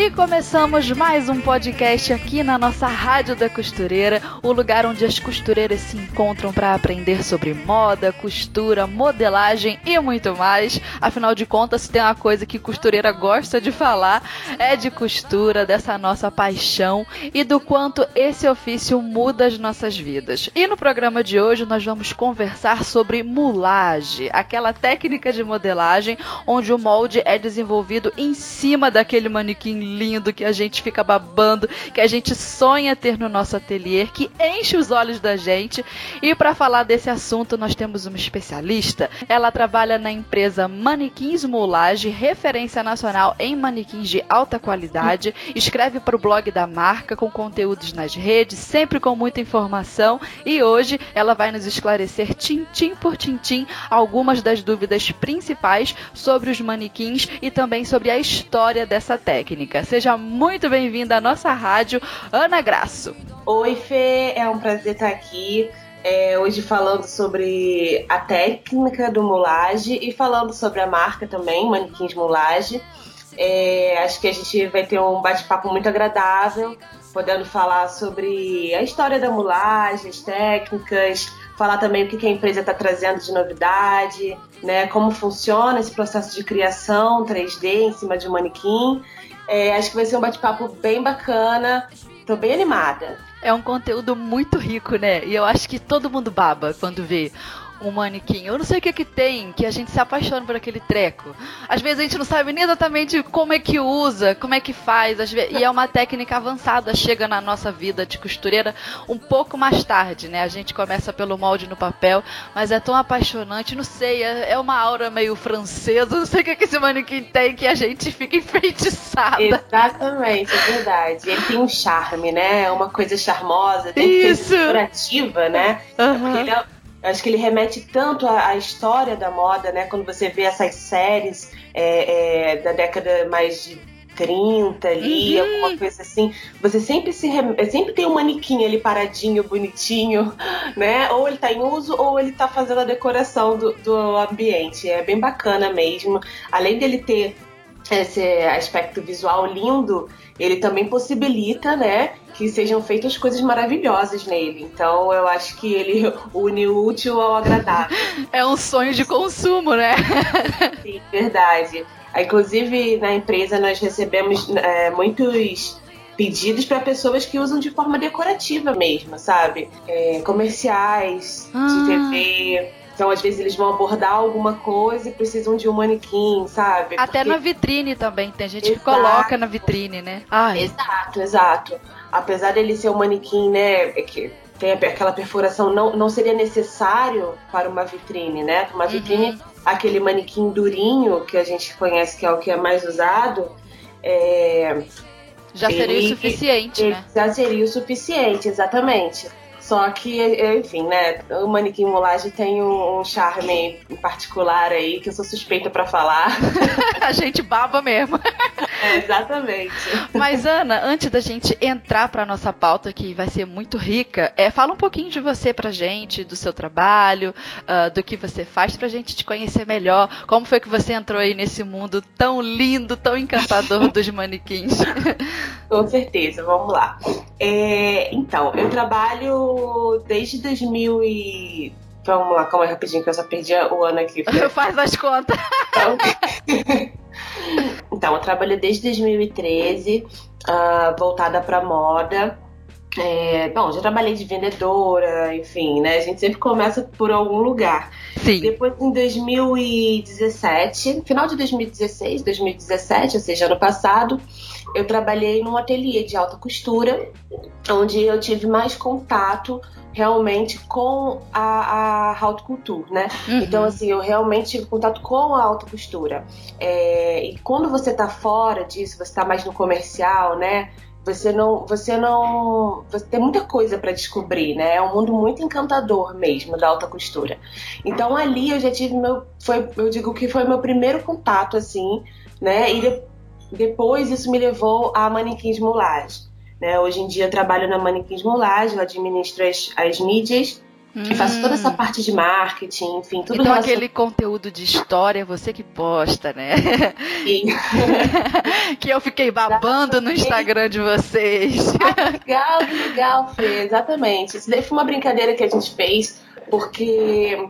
E começamos mais um podcast aqui na nossa Rádio da Costureira, o lugar onde as costureiras se encontram para aprender sobre moda, costura, modelagem e muito mais. Afinal de contas, se tem uma coisa que costureira gosta de falar, é de costura, dessa nossa paixão e do quanto esse ofício muda as nossas vidas. E no programa de hoje nós vamos conversar sobre mulagem, aquela técnica de modelagem onde o molde é desenvolvido em cima daquele manequim lindo que a gente fica babando, que a gente sonha ter no nosso ateliê, que enche os olhos da gente. E para falar desse assunto, nós temos uma especialista. Ela trabalha na empresa Manequins Moulage, referência nacional em manequins de alta qualidade. Escreve para o blog da marca com conteúdos nas redes, sempre com muita informação. E hoje ela vai nos esclarecer tintim por tintim algumas das dúvidas principais sobre os manequins e também sobre a história dessa técnica. Seja muito bem-vinda à nossa rádio, Ana Graço. Oi, Fê, é um prazer estar aqui. É, hoje falando sobre a técnica do mulage e falando sobre a marca também, Manequins Mulage. É, acho que a gente vai ter um bate-papo muito agradável, podendo falar sobre a história da mulagem, as técnicas, falar também o que a empresa está trazendo de novidade, né, como funciona esse processo de criação 3D em cima de um manequim. É, acho que vai ser um bate-papo bem bacana. Tô bem animada. É um conteúdo muito rico, né? E eu acho que todo mundo baba quando vê um manequim. Eu não sei o que que tem, que a gente se apaixona por aquele treco. Às vezes a gente não sabe nem exatamente como é que usa, como é que faz. Vezes, e é uma técnica avançada, chega na nossa vida de costureira um pouco mais tarde, né? A gente começa pelo molde no papel, mas é tão apaixonante, não sei, é, é uma aura meio francesa, não sei o que, que esse manequim tem que a gente fica enfeitiçada. Exatamente, é verdade. Ele tem um charme, né? É uma coisa charmosa, tem Isso. que ser decorativa, né? Uhum. Porque ele é Acho que ele remete tanto à, à, história da moda, né? Quando você vê essas séries é, é, da década mais de 30 ali, uhum. alguma coisa assim, você sempre se sempre tem um manequim ali paradinho, bonitinho, né? Ou ele tá em uso ou ele tá fazendo a decoração do, do ambiente. É bem bacana mesmo. Além dele ter esse aspecto visual lindo, ele também possibilita, né, que sejam feitas coisas maravilhosas nele. Então eu acho que ele une o útil ao agradável. É um sonho de consumo, né? Sim, verdade. Inclusive na empresa nós recebemos é, muitos pedidos para pessoas que usam de forma decorativa mesmo, sabe? É, comerciais, ah. de TV então, às vezes, eles vão abordar alguma coisa e precisam de um manequim, sabe? Até Porque... na vitrine também. Tem gente exato. que coloca na vitrine, né? Ai. Exato, exato. Apesar dele ser um manequim, né? É que tem aquela perfuração, não, não seria necessário para uma vitrine, né? Uma uhum. vitrine, uhum. aquele manequim durinho que a gente conhece que é o que é mais usado, é, já seria ele, o suficiente, ele, né? Já seria o suficiente, exatamente. Só que, enfim, né? O manequim mulagem tem um, charme em particular aí que eu sou suspeita para falar. a gente baba mesmo. É, exatamente. Mas, Ana, antes da gente entrar para nossa pauta, que vai ser muito rica, é, fala um pouquinho de você pra gente, do seu trabalho, uh, do que você faz, pra gente te conhecer melhor. Como foi que você entrou aí nesse mundo tão lindo, tão encantador dos manequins? Com certeza, vamos lá. É, então, eu trabalho desde 2000 e... Vamos lá, calma aí rapidinho que eu só perdi o ano aqui. Faz as contas. Então, então eu trabalho desde 2013, uh, voltada para moda. É, bom, já trabalhei de vendedora, enfim, né? A gente sempre começa por algum lugar. Sim. Depois, em 2017, final de 2016, 2017, ou seja, ano passado, eu trabalhei num ateliê de alta costura, onde eu tive mais contato realmente com a, a haute couture, né? Uhum. Então, assim, eu realmente tive contato com a alta costura. É, e quando você tá fora disso, você tá mais no comercial, né? Você não, você não, você tem muita coisa para descobrir, né? É um mundo muito encantador mesmo da alta costura. Então ali eu já tive meu, foi, eu digo que foi meu primeiro contato assim, né? E depois isso me levou a manequins moulage. Né? Hoje em dia eu trabalho na Manequins Moulage, eu administro as, as mídias hum. e faço toda essa hum. parte de marketing, enfim, tudo Então aquele conteúdo de história você que posta, né? Sim. que eu fiquei babando no Instagram de vocês. Ah, legal, legal, Fê, exatamente. Isso daí foi uma brincadeira que a gente fez, porque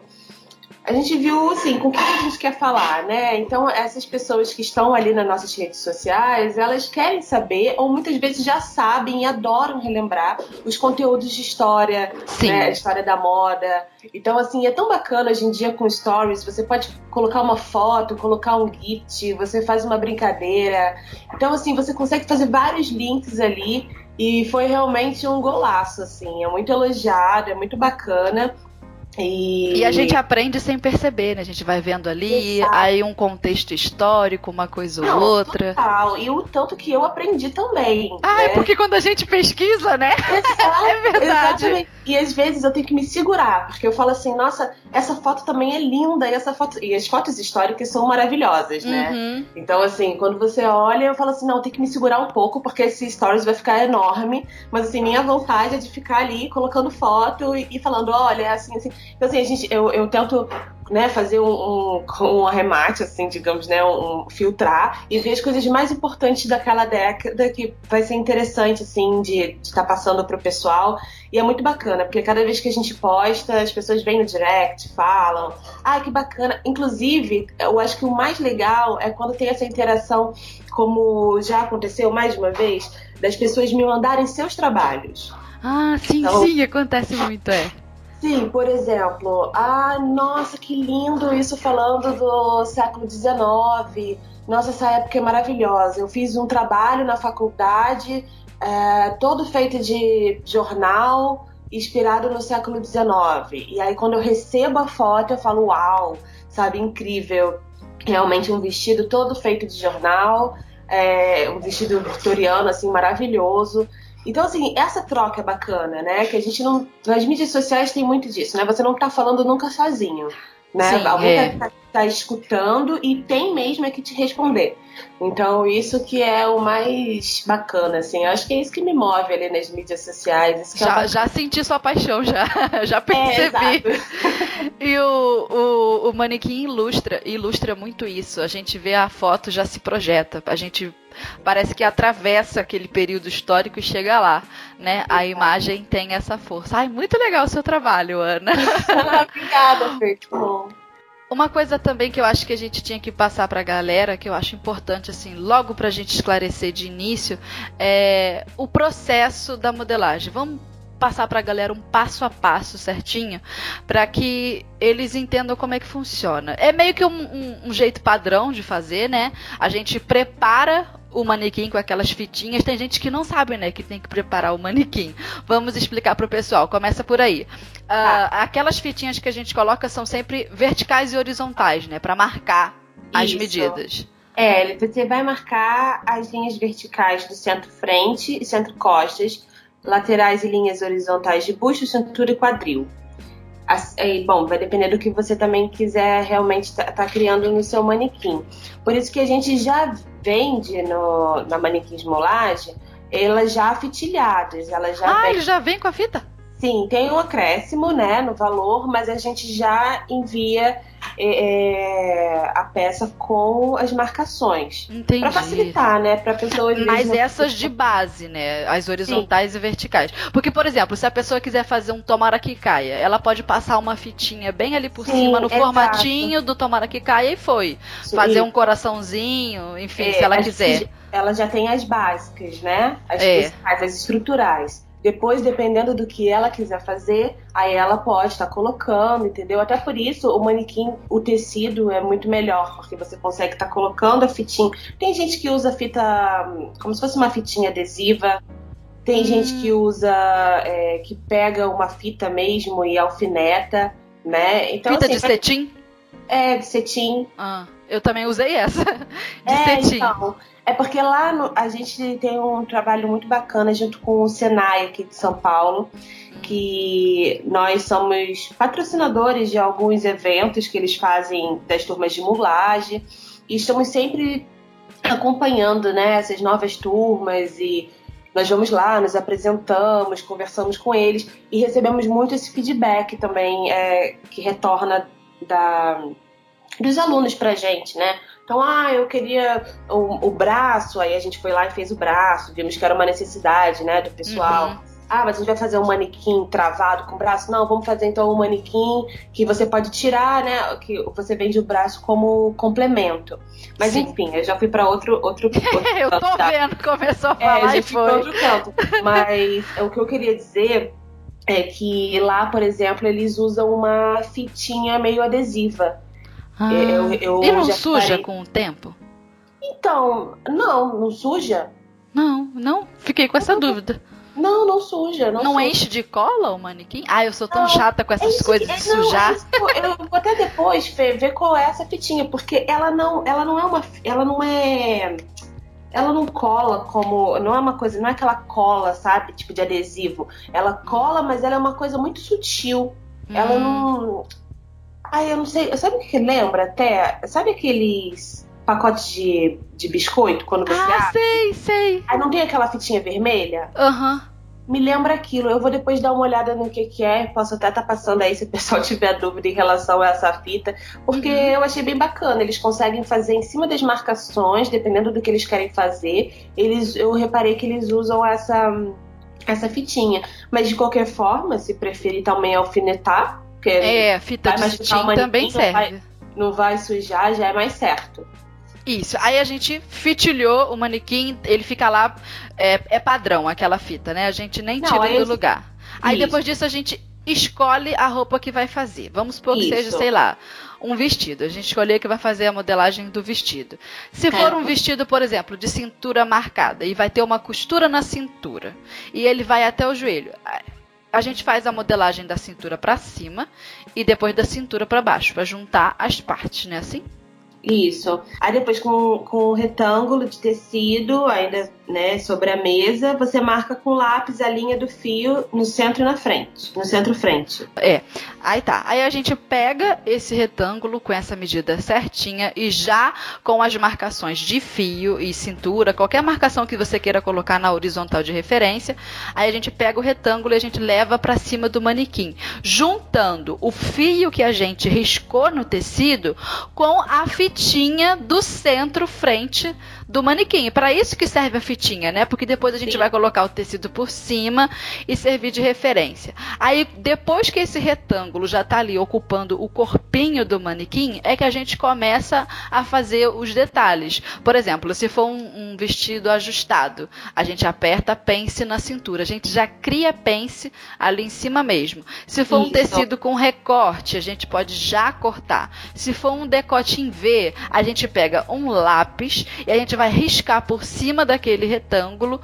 a gente viu, assim, com quem a gente quer falar, né? Então, essas pessoas que estão ali nas nossas redes sociais, elas querem saber, ou muitas vezes já sabem e adoram relembrar os conteúdos de história, Sim. né? A história da moda. Então, assim, é tão bacana hoje em dia com stories, você pode colocar uma foto, colocar um gift, você faz uma brincadeira. Então, assim, você consegue fazer vários links ali e foi realmente um golaço, assim. É muito elogiado, é muito bacana. E... e... a gente aprende sem perceber, né? A gente vai vendo ali, Exato. aí um contexto histórico, uma coisa ou outra. Total. E o tanto que eu aprendi também. Ah, né? é porque quando a gente pesquisa, né? Exato, é verdade. Exatamente. E às vezes eu tenho que me segurar, porque eu falo assim, nossa, essa foto também é linda, e essa foto. E as fotos históricas são maravilhosas, né? Uhum. Então, assim, quando você olha, eu falo assim, não, tem que me segurar um pouco, porque esse stories vai ficar enorme. Mas assim, minha vontade é de ficar ali colocando foto e, e falando, olha, é assim, assim. Então, assim, a gente, eu, eu tento né, fazer um, um, um, arremate, assim, digamos, né, um, filtrar e ver as coisas mais importantes daquela década que vai ser interessante, assim, de estar tá passando pro pessoal. E é muito bacana, porque cada vez que a gente posta, as pessoas vêm no direct, falam, ah, que bacana. Inclusive, eu acho que o mais legal é quando tem essa interação, como já aconteceu mais de uma vez, das pessoas me mandarem seus trabalhos. Ah, sim, então, sim, acontece muito, é. Sim, por exemplo, ah, nossa, que lindo isso falando do século XIX. Nossa, essa época é maravilhosa. Eu fiz um trabalho na faculdade, é, todo feito de jornal, inspirado no século XIX. E aí, quando eu recebo a foto, eu falo, uau, sabe, incrível. Realmente um vestido todo feito de jornal, é, um vestido vitoriano, assim, maravilhoso. Então, assim, essa troca é bacana, né? Que a gente não. Nas mídias sociais tem muito disso, né? Você não tá falando nunca sozinho. Né? Sim, Alguém é. tá, tá, escutando e tem mesmo é que te responder. Então, isso que é o mais bacana, assim. Eu acho que é isso que me move ali nas mídias sociais. já, é já senti sua paixão, já. já é, percebi. É, e o, o, o manequim ilustra, ilustra muito isso. A gente vê a foto, já se projeta. A gente parece que atravessa aquele período histórico e chega lá, né? A imagem tem essa força. Ai, muito legal o seu trabalho, Ana. Obrigada, Fê, bom. Uma coisa também que eu acho que a gente tinha que passar para a galera, que eu acho importante, assim, logo para a gente esclarecer de início, é o processo da modelagem. Vamos passar para a galera um passo a passo certinho, para que eles entendam como é que funciona. É meio que um, um, um, jeito padrão de fazer, né? A gente prepara o manequim com aquelas fitinhas. Tem gente que não sabe, né, que tem que preparar o manequim. Vamos explicar para o pessoal. Começa por aí. Uh, aquelas fitinhas que a gente coloca são sempre verticais e horizontais, né, para marcar as Isso. medidas. É, você vai marcar as linhas verticais do centro-frente e centro-costas laterais e linhas horizontais de busto, cintura e quadril. Assim, bom, vai depender do que você também quiser realmente estar tá, tá criando no seu manequim. Por isso que a gente já vende no, na manequim esmolagem elas já fitilhadas, elas já Ah, vem... ele já vem com a fita? Sim, tem um acréscimo, né, no valor, mas a gente já envia é, a peça com as marcações. Entendi. Pra facilitar, né? Pra pessoa. Mas essas de base, né? As horizontais Sim. e verticais. Porque, por exemplo, se a pessoa quiser fazer um tomara que caia, ela pode passar uma fitinha bem ali por Sim, cima, no exato. formatinho do tomara que caia e foi. Sim. Fazer um coraçãozinho, enfim, é, se ela quiser. Ela já tem as básicas, né? As, é. as estruturais. Depois, dependendo do que ela quiser fazer, aí ela pode estar tá colocando, entendeu? Até por isso, o manequim, o tecido é muito melhor, porque você consegue estar tá colocando a fitinha. Tem gente que usa fita como se fosse uma fitinha adesiva. Tem hum. gente que usa, é, que pega uma fita mesmo e alfineta, né? Então, fita assim, de cetim? É, de cetim. Ah, eu também usei essa. De é, cetim. Então, é porque lá no, a gente tem um trabalho muito bacana junto com o Senai aqui de São Paulo, que nós somos patrocinadores de alguns eventos que eles fazem das turmas de mulagem e estamos sempre acompanhando né, essas novas turmas e nós vamos lá, nos apresentamos, conversamos com eles e recebemos muito esse feedback também é, que retorna da, dos alunos pra gente, né? Então, ah, eu queria o, o, braço, aí a gente foi lá e fez o braço, vimos que era uma necessidade, né, do pessoal. Uhum. Ah, mas a gente vai fazer um manequim travado com o braço? Não, vamos fazer então um manequim que você pode tirar, né? Que você vende o braço como complemento. Mas Sim. enfim, eu já fui para outro, outro, outro Eu tô tá? vendo, começou a falar é, e foi. outro canto. Mas o que eu queria dizer é que lá, por exemplo, eles usam uma fitinha meio adesiva. Ah, eu, eu e não suja parei... com o tempo? Então, não, não suja? Não, não, fiquei com essa dúvida. Não, não suja. Não, não suja. enche de cola o manequim? Ah, eu sou tão não, chata com essas coisas de não, sujar. eu vou até depois ver, ver qual é essa fitinha, porque ela não, ela não é uma. Ela não é. Ela não cola como. Não é uma coisa. Não é aquela cola, sabe? Tipo de adesivo. Ela cola, mas ela é uma coisa muito sutil. Hum. Ela não. Ai, eu não sei. Sabe o que lembra até? Sabe aqueles pacotes de, de biscoito quando você ah, abre? sei, sei. Aí não tem aquela fitinha vermelha? Aham. Uhum. Me lembra aquilo. Eu vou depois dar uma olhada no que, que é. Posso até estar tá passando aí se o pessoal tiver dúvida em relação a essa fita. Porque uhum. eu achei bem bacana. Eles conseguem fazer em cima das marcações, dependendo do que eles querem fazer. Eles, eu reparei que eles usam essa, essa fitinha. Mas de qualquer forma, se preferir também alfinetar, porque é, fita de cetim também serve. Não vai, não vai sujar, já é mais certo. Isso. Aí a gente fitilhou o manequim, ele fica lá, é, é padrão aquela fita, né? A gente nem tira não, do lugar. Aí Isso. depois disso a gente escolhe a roupa que vai fazer. Vamos supor que Isso. seja, sei lá, um vestido. A gente escolher que vai fazer a modelagem do vestido. Se é. for um vestido, por exemplo, de cintura marcada e vai ter uma costura na cintura e ele vai até o joelho, a gente faz a modelagem da cintura para cima e depois da cintura para baixo, para juntar as partes, né? Assim? Isso. Aí depois com, com o retângulo de tecido, ainda né, sobre a mesa, você marca com lápis a linha do fio no centro e na frente. No centro-frente. É. Aí tá. Aí a gente pega esse retângulo com essa medida certinha e já com as marcações de fio e cintura, qualquer marcação que você queira colocar na horizontal de referência, aí a gente pega o retângulo e a gente leva para cima do manequim, juntando o fio que a gente riscou no tecido com a fitinha do centro-frente do manequim. Para isso que serve a fitinha, né? Porque depois a gente Sim. vai colocar o tecido por cima e servir de referência. Aí, depois que esse retângulo já está ali ocupando o corpinho do manequim, é que a gente começa a fazer os detalhes. Por exemplo, se for um, um vestido ajustado, a gente aperta pence na cintura. A gente já cria pence ali em cima mesmo. Se for isso. um tecido com recorte, a gente pode já cortar. Se for um decote em V, a gente pega um lápis e a gente vai riscar por cima daquele retângulo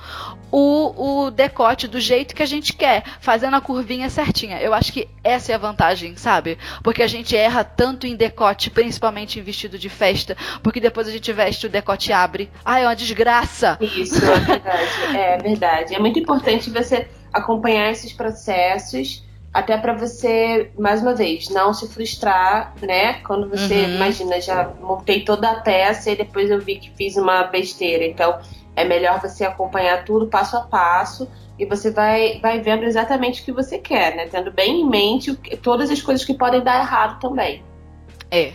o, o decote do jeito que a gente quer, fazendo a curvinha certinha. Eu acho que essa é a vantagem, sabe? Porque a gente erra tanto em decote, principalmente em vestido de festa, porque depois a gente veste o decote abre. Ai, é uma desgraça. Isso, é verdade. é verdade. É muito importante você acompanhar esses processos até para você, mais uma vez, não se frustrar, né? Quando você, uhum. imagina, já montei toda a peça e depois eu vi que fiz uma besteira. Então, é melhor você acompanhar tudo passo a passo e você vai, vai vendo exatamente o que você quer, né? Tendo bem em mente todas as coisas que podem dar errado também. É.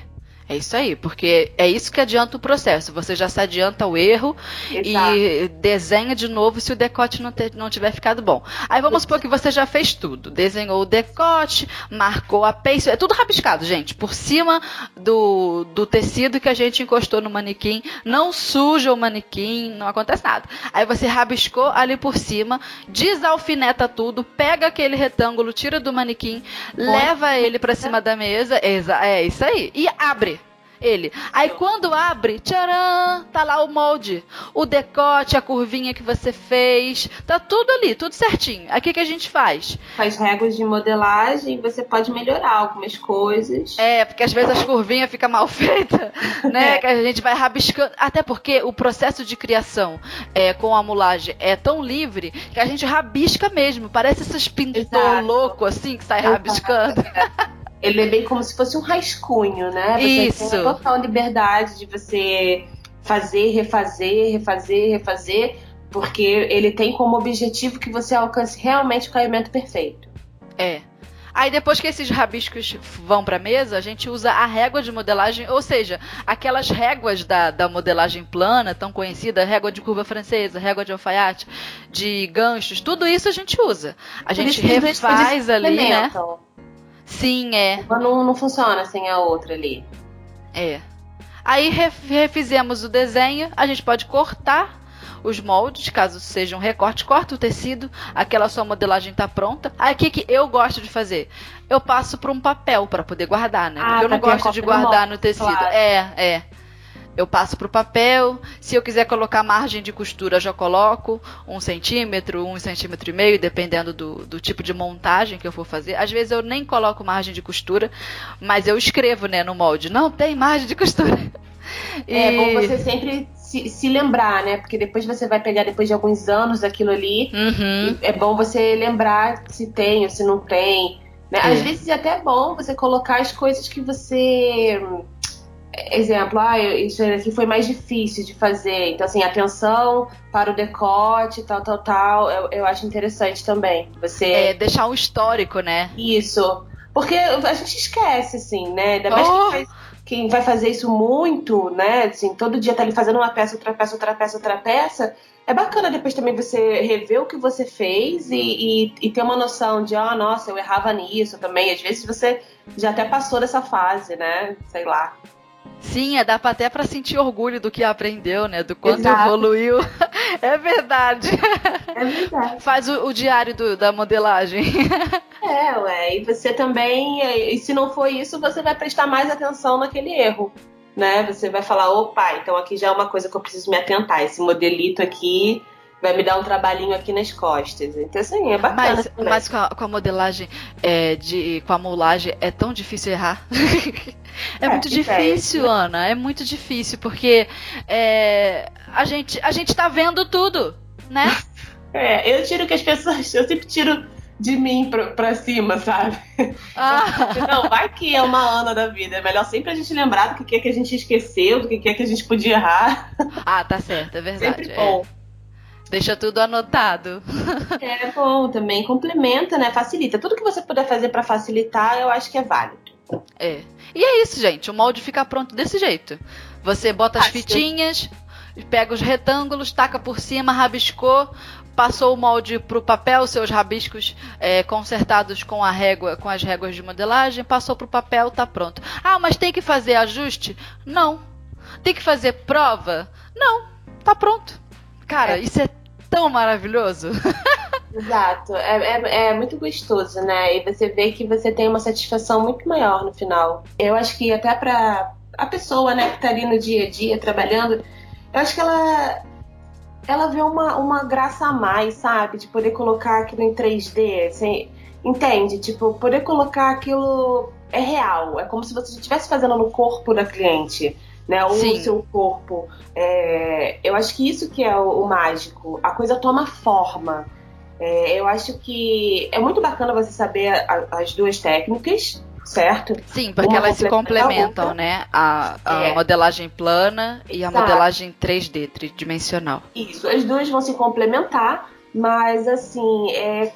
É isso aí, porque é isso que adianta o processo. Você já se adianta o erro Exato. e desenha de novo se o decote não, ter, não tiver ficado bom. Aí vamos supor que você já fez tudo. Desenhou o decote, marcou a peça. É tudo rabiscado, gente. Por cima do, do tecido que a gente encostou no manequim. Não suja o manequim, não acontece nada. Aí você rabiscou ali por cima, desalfineta tudo, pega aquele retângulo, tira do manequim, leva ele para cima da mesa. É isso aí. E abre ele. Aí quando abre, tcharam, tá lá o molde, o decote, a curvinha que você fez, tá tudo ali, tudo certinho. Aí o que, que a gente faz? Faz regras de modelagem, você pode melhorar algumas coisas. É, porque às vezes as curvinhas ficam mal feitas, né? É. Que a gente vai rabiscando. Até porque o processo de criação é, com a mulagem é tão livre que a gente rabisca mesmo. Parece esses pintor louco assim que sai Exato. rabiscando. Ele é bem como se fosse um rascunho, né? Você Isso. tem a total liberdade de você fazer, refazer, refazer, refazer, porque ele tem como objetivo que você alcance realmente o caimento perfeito. É. Aí depois que esses rabiscos vão para a mesa, a gente usa a régua de modelagem, ou seja, aquelas réguas da, da modelagem plana, tão conhecida, régua de curva francesa, régua de alfaiate, de ganchos, tudo isso a gente usa. A gente refaz ali, né? Sim, é. Uma não, não funciona sem a outra ali. É. Aí refizemos o desenho, a gente pode cortar os moldes, caso seja um recorte, corta o tecido, aquela sua modelagem está pronta. Aí o que, que eu gosto de fazer? Eu passo para um papel para poder guardar, né? Ah, Porque eu não gosto de guardar no tecido. Claro. É, é eu passo para o papel. Se eu quiser colocar margem de costura, já coloco um centímetro, um centímetro e meio, dependendo do, do tipo de montagem que eu for fazer. Às vezes eu nem coloco margem de costura, mas eu escrevo né, no molde. Não tem margem de costura. E... É bom você sempre se, se, lembrar, né? Porque depois você vai pegar, depois de alguns anos, aquilo ali. Uhum. É bom você lembrar se tem ou se não tem. Né? É. Às vezes é até bom você colocar as coisas que você exemplo, ah, isso aqui foi mais difícil de fazer. Então, assim, atenção para o decote, tal, tal, tal, eu, eu acho interessante também. Você. É, deixar um histórico, né? Isso. Porque a gente esquece, assim, né? Ainda mais oh. quem, quem vai fazer isso muito, né? Assim, todo dia tá ali fazendo uma peça, outra peça, outra peça, outra peça. É bacana depois também você rever o que você fez e, e, e ter uma noção de, ah, oh, nossa, eu errava nisso também. Às vezes você já até passou dessa fase, né? Sei lá. Sim, é, dá até para sentir orgulho do que aprendeu, né? Do quanto Exato. evoluiu. É verdade. É verdade. Faz o, o diário do, da modelagem. É, ué. E você também, e se não for isso, você vai prestar mais atenção naquele erro. Né? Você vai falar, opa, então aqui já é uma coisa que eu preciso me atentar. Esse modelito aqui vai me dar um trabalhinho aqui nas costas. Então, assim, é bacana. Mas, mas com, a, com, a, modelagem, é, de, com a molagem, é tão difícil errar. é, é, muito difícil, é Ana. É muito difícil, porque é, a, gente, a gente tá vendo tudo, né? É, eu tiro que as pessoas. Eu sempre tiro de mim pra, pra cima, sabe? Ah. Não, vai que é uma Ana da vida. É melhor sempre a gente lembrar do que é que a gente esqueceu, do que é que a gente podia errar. Ah, tá certo, é verdade. Sempre bom. É. Deixa tudo anotado. É bom também, complementa, né? Facilita. Tudo que você puder fazer para facilitar, eu acho que é válido. É. E é isso, gente. O molde fica pronto desse jeito. Você bota as fitinhas, pega os retângulos, taca por cima, rabiscou, passou o molde para o papel, seus rabiscos é, consertados com a régua, com as réguas de modelagem, passou para o papel, tá pronto. Ah, mas tem que fazer ajuste? Não. Tem que fazer prova? Não. Tá pronto. Cara, é. isso é tão maravilhoso. Exato, é, é, é, muito gostoso, né? E você vê que você tem uma satisfação muito maior no final. Eu acho que até pra a pessoa, né, que tá ali no dia a dia trabalhando, eu acho que ela ela vê uma, uma graça a mais, sabe? De poder colocar aquilo em 3D, assim, entende? Tipo, poder colocar aquilo é real, é como se você estivesse fazendo no corpo da cliente né? Ou Sim. o seu corpo. É, eu acho que isso que é o, o mágico. A coisa toma forma. É, eu acho que é muito bacana você saber a, as duas técnicas, certo? Sim, porque Uma elas se complementam, a né? A, a é. modelagem plana e a modelagem 3D, tridimensional. Isso, as duas vão se complementar, mas assim, é,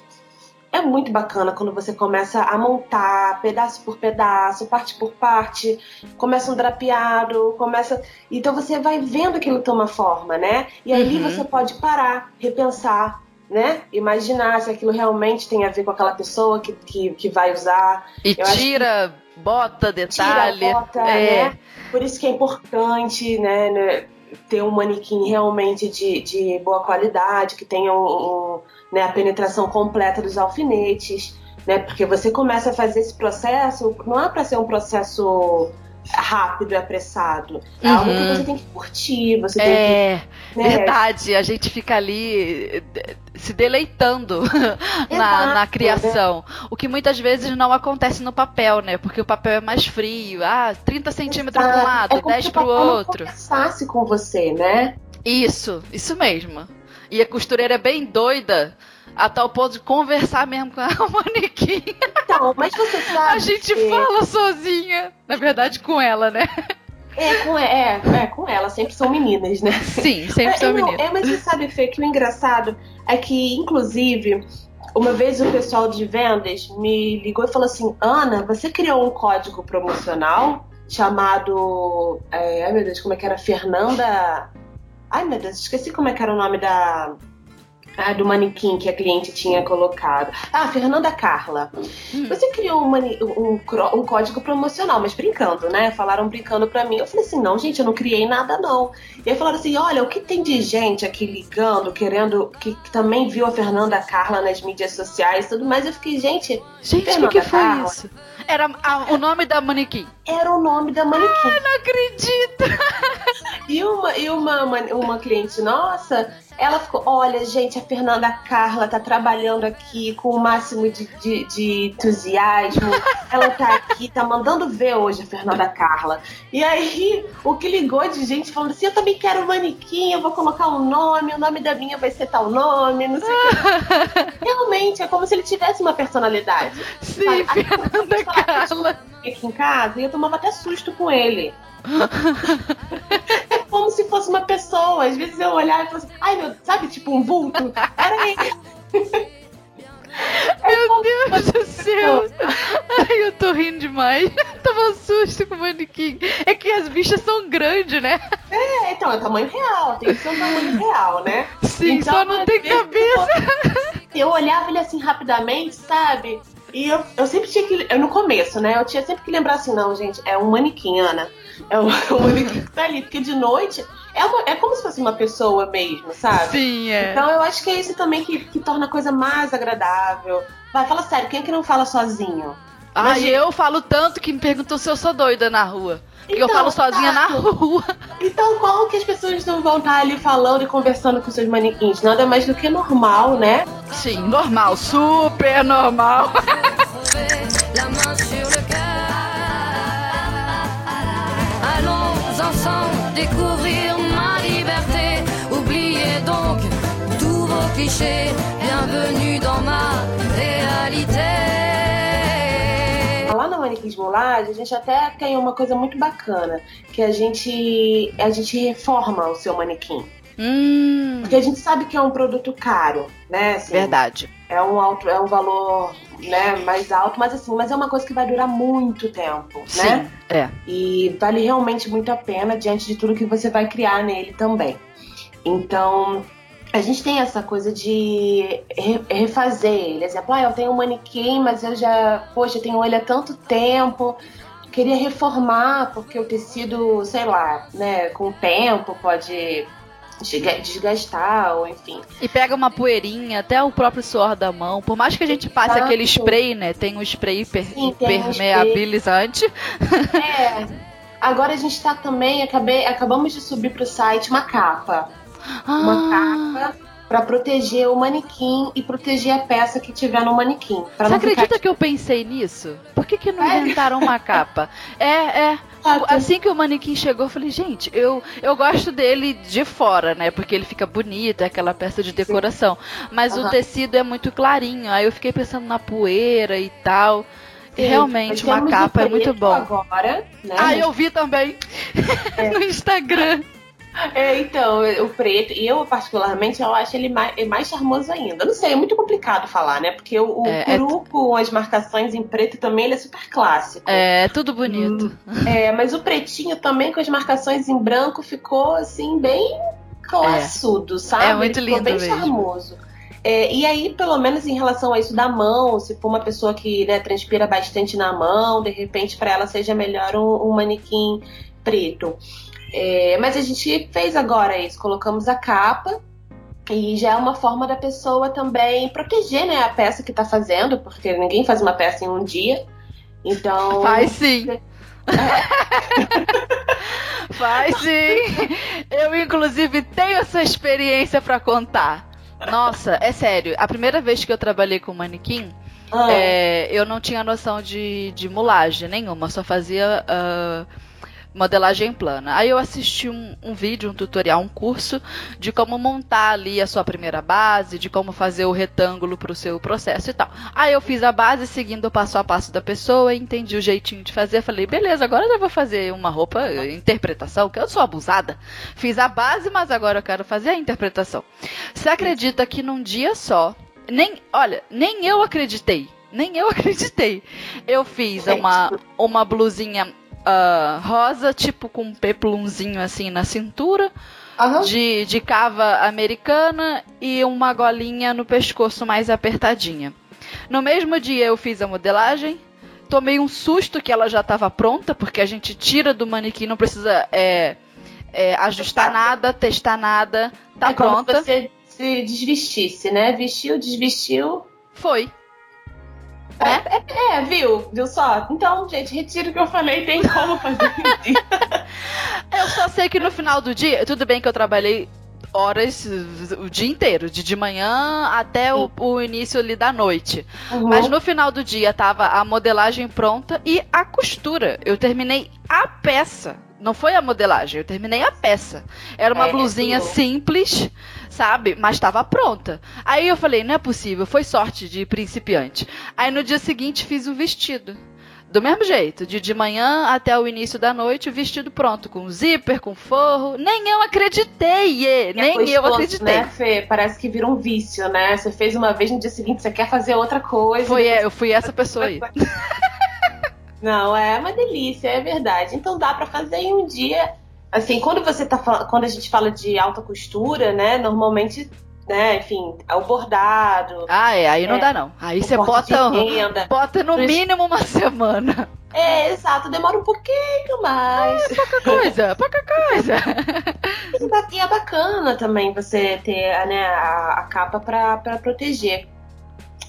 é muito bacana quando você começa a montar pedaço por pedaço, parte por parte, começa um drapeado, começa. Então você vai vendo aquilo toma forma, né? E ali uhum. você pode parar, repensar, né? Imaginar se aquilo realmente tem a ver com aquela pessoa que, que, que vai usar. E Eu tira, que... bota detalhe. Tira, bota, é. né? Por isso que é importante, né? Ter um manequim realmente de, de boa qualidade, que tenha um, um né, a penetração completa dos alfinetes, né? Porque você começa a fazer esse processo, não é para ser um processo rápido e apressado. É uhum. algo que uhum. você tem que curtir, você tem é, que. Né? Verdade, a gente fica ali se deleitando na, na, criação. O que muitas vezes não acontece no papel, né? Porque o papel é mais frio. Ah, 30 centímetros para um lado, é 10 para o outro. Não com você, né? Isso, isso mesmo. E a costureira é bem doida a tal ponto de conversar mesmo com a manequim. Então, mas você sabe. A gente que... fala sozinha. Na verdade, com ela, né? É com, é, é, com ela, sempre são meninas, né? Sim, sempre é, são não, meninas. É, mas você sabe, Fê, que o engraçado é que, inclusive, uma vez o pessoal de vendas me ligou e falou assim: Ana, você criou um código promocional chamado. É, ai meu Deus, como é que era? Fernanda. Ai meu Deus, esqueci como é que era o nome da ah, do manequim que a cliente tinha colocado. Ah, Fernanda Carla. Hum. Você criou um, um, um, código promocional, mas brincando, né? Falaram brincando pra mim. Eu falei assim: não, gente, eu não criei nada, não. E aí falaram assim: olha, o que tem de gente aqui ligando, querendo, que, que também viu a Fernanda Carla nas mídias sociais e tudo mais. Eu fiquei, gente. Gente, o que, que foi Carla? isso? Era a, o nome da manequim. Era o nome da manequim. Ah, não acredito! e uma, e uma, uma, uma cliente nossa ela ficou, olha, gente, a Fernanda Carla tá trabalhando aqui com o máximo de, de, de, entusiasmo. Ela tá aqui, tá mandando ver hoje a Fernanda Carla. E aí, o que ligou de gente falando assim: eu também quero um manequim, eu vou colocar um nome, o nome da minha vai ser tal nome, não sei o que. Realmente, é como se ele tivesse uma personalidade. Sim? Fernanda Carla. Aqui em casa e eu tomava até susto com ele. é como se fosse uma pessoa. Às vezes eu olhava e falava assim, ai meu, sabe, tipo um vulto? Era ele. Meu Deus do céu! Ai, eu tô rindo demais. Tava um susto com o manequim. É que as bichas são grandes, né? É, então é tamanho real, tem que ser um tamanho real, né? Sim, então, só não tem cabeça. Eu, eu olhava ele assim rapidamente, sabe? E eu, eu sempre tinha que. Eu, no começo, né? Eu tinha sempre que lembrar assim, não, gente, é um manequim, Ana. É um, um manequim que tá ali. Porque de noite é, uma, é como se fosse uma pessoa mesmo, sabe? Sim, é. Então eu acho que é isso também que, que torna a coisa mais agradável. Vai, fala sério, quem é que não fala sozinho? Ah, eu falo tanto que me perguntam se eu sou doida na rua. Porque então, eu falo sozinha tá. na rua. Então, como que as pessoas não vão estar ali falando e conversando com seus manequins? Nada mais do que normal, né? Sim, normal, super normal. Allons ensemble découvrir ma liberté. Oubliez donc tous vos clichés. Bienvenue dans ma réalité. Manequins Moulage, a gente até tem uma coisa muito bacana, que a gente, a gente reforma o seu manequim. Hum. Porque a gente sabe que é um produto caro, né? Assim, Verdade. É um, alto, é um valor né, mais alto, mas assim, mas é uma coisa que vai durar muito tempo, Sim, né? É. E vale realmente muito a pena diante de tudo que você vai criar nele também. Então, a gente tem essa coisa de refazer ele. Exemplo, ah, eu tenho um manequim, mas eu já, poxa, eu tenho ele há tanto tempo, queria reformar, porque o tecido, sei lá, né, com o tempo pode desgastar, ou enfim. E pega uma poeirinha, até o próprio suor da mão. Por mais que a gente passe Exato. aquele spray, né? Tem um spray hiper, Sim, impermeabilizante. Um é. Agora a gente tá também, acabei, acabamos de subir pro site uma capa. Ah. Uma capa para proteger o manequim e proteger a peça que tiver no manequim. Você acredita ficar... que eu pensei nisso? Por que, que não inventaram uma capa? É, é. Assim que o manequim chegou, eu falei, gente, eu, eu gosto dele de fora, né? Porque ele fica bonito, é aquela peça de decoração. Mas uhum. o tecido é muito clarinho. Aí eu fiquei pensando na poeira e tal. Sim, Realmente, uma capa é muito bom. Agora, né? Ah, eu vi também é. no Instagram. É, então, o preto, e eu particularmente, eu acho ele mais, mais charmoso ainda. Não sei, é muito complicado falar, né? Porque o, o é, cru é... com as marcações em preto também, ele é super clássico. É, tudo bonito. Hum, é, mas o pretinho também com as marcações em branco ficou, assim, bem classudo, é. sabe? É muito ele lindo ficou bem mesmo. charmoso. É, e aí, pelo menos em relação a isso da mão, se for uma pessoa que né, transpira bastante na mão, de repente para ela seja melhor um, um manequim preto. É, mas a gente fez agora isso, colocamos a capa e já é uma forma da pessoa também proteger né, a peça que está fazendo, porque ninguém faz uma peça em um dia. Então. Faz sim. É. Faz sim. Eu, inclusive, tenho essa experiência para contar. Nossa, é sério. A primeira vez que eu trabalhei com manequim, ah. é, eu não tinha noção de, de mulagem nenhuma, só fazia uh, modelagem plana. Aí eu assisti um, um, vídeo, um tutorial, um curso de como montar ali a sua primeira base, de como fazer o retângulo para o seu processo e tal. Aí eu fiz a base seguindo o passo a passo da pessoa, entendi o jeitinho de fazer, falei, beleza, agora eu vou fazer uma roupa, interpretação, que eu sou abusada. Fiz a base, mas agora eu quero fazer a interpretação. Você acredita que num dia só, nem, olha, nem eu acreditei, nem eu acreditei. Eu fiz uma, uma blusinha uh, rosa, tipo com um peplumzinho assim na cintura. Uhum. De, de cava americana e uma golinha no pescoço mais apertadinha. No mesmo dia eu fiz a modelagem, tomei um susto que ela já estava pronta, porque a gente tira do manequim, não precisa é, é, ajustar nada, testar nada, tá é pronta. Como se você se desvestisse, né? Vestiu, desvestiu. Foi. É, é, é, viu? Viu só? Então, gente, retiro o que eu falei, tem como fazer Eu só sei que no final do dia, tudo bem que eu trabalhei horas o dia inteiro, de de manhã até o, o início ali da noite. Uhum. Mas no final do dia tava a modelagem pronta e a costura. Eu terminei a peça. Não foi a modelagem, eu terminei a peça. Era uma é, blusinha simples sabe? Mas estava pronta. Aí eu falei, não é possível, foi sorte de principiante. Aí no dia seguinte fiz o vestido. Do mesmo jeito, de de manhã até o início da noite, o vestido pronto, com zíper, com forro. Nem eu acreditei, é nem eu acreditei. Né, Fê? Parece que vira um vício, né? Você fez uma vez no dia seguinte, você quer fazer outra coisa. Foi, é, eu fui essa pessoa aí. Não, é uma delícia, é verdade. Então dá para fazer em um dia assim, quando você tá quando a gente fala de alta costura, né, normalmente né, enfim, é o bordado. Ah, é, aí não é, dá não. Aí você bota, bota no mínimo uma semana. É, exato, demora um pouquinho mais. É, pouca coisa, pouca coisa. E é bacana também você ter né, a, a capa para proteger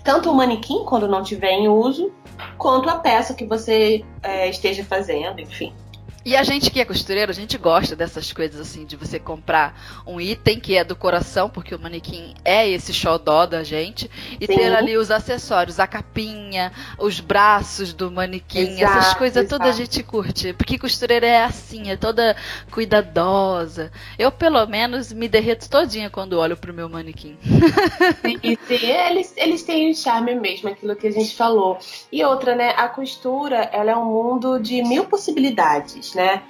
tanto o manequim quando não tiver em uso, quanto a peça que você é, esteja fazendo, enfim. E a gente que é costureiro, a gente gosta dessas coisas assim, de você comprar um item que é do coração, porque o manequim é esse xodó da gente, e Sim. ter ali os acessórios, a capinha, os braços do manequim, exato, essas coisas exato. todas a gente curte. Porque costureira é assim, é toda cuidadosa. Eu, pelo menos, me derreto todinha quando olho pro meu manequim. Sim, sim. Eles, eles têm um charme mesmo, aquilo que a gente falou. E outra, né? A costura, ela é um mundo de mil possibilidades né?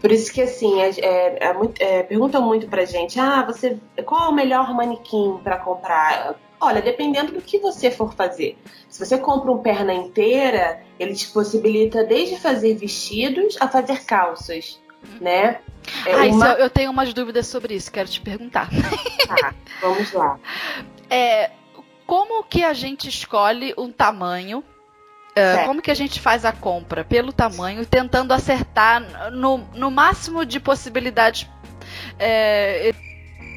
Por isso que assim, é, é, é muito, é, perguntam muito pra gente, ah, você qual é o melhor manequim para comprar? Olha, dependendo do que você for fazer. Se você compra um perna inteira, ele te possibilita desde fazer vestidos a fazer calças, né? É ah, uma... eu tenho umas dúvidas sobre isso, quero te perguntar. Tá, vamos lá. É, como que a gente escolhe um tamanho Uh, como que a gente faz a compra? Pelo tamanho, tentando acertar no, no máximo de possibilidades é,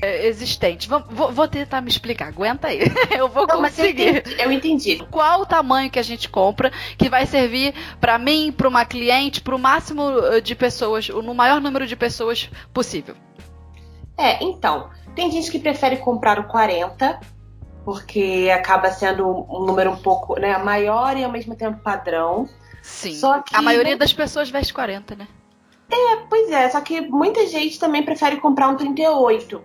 existentes. Vou, vou, tentar me explicar, aguenta aí. Eu vou Não, conseguir. Eu entendi, eu entendi. Qual o tamanho que a gente compra que vai servir para mim, para uma cliente, para o máximo de pessoas, no maior número de pessoas possível? É, então, tem gente que prefere comprar o 40 porque acaba sendo um número um pouco né, maior e ao mesmo tempo padrão. Sim. Só que a maioria das pessoas veste 40, né? É, pois é, só que muita gente também prefere comprar um 38.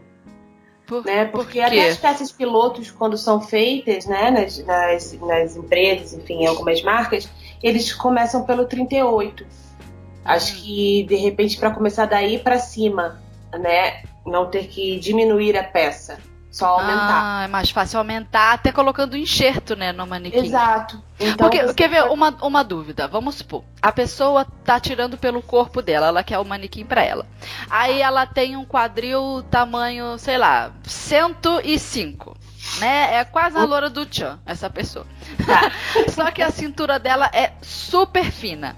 Por, né? Porque por até as peças pilotos, quando são feitas, né, nas, nas, nas empresas, enfim, em algumas marcas, eles começam pelo 38. Hum. Acho que, de repente, para começar daí para cima né, não ter que diminuir a peça. Só aumentar. Ah, é mais fácil aumentar até colocando enxerto, né, no manequim. Exato. Então, Porque, quer ver, uma, uma dúvida, vamos supor, a pessoa tá tirando pelo corpo dela, ela quer o manequim para ela. Aí ela tem um quadril tamanho, sei lá, 105 né? É quase a loura do Chan, essa pessoa. Tá. Só que a cintura dela é super fina.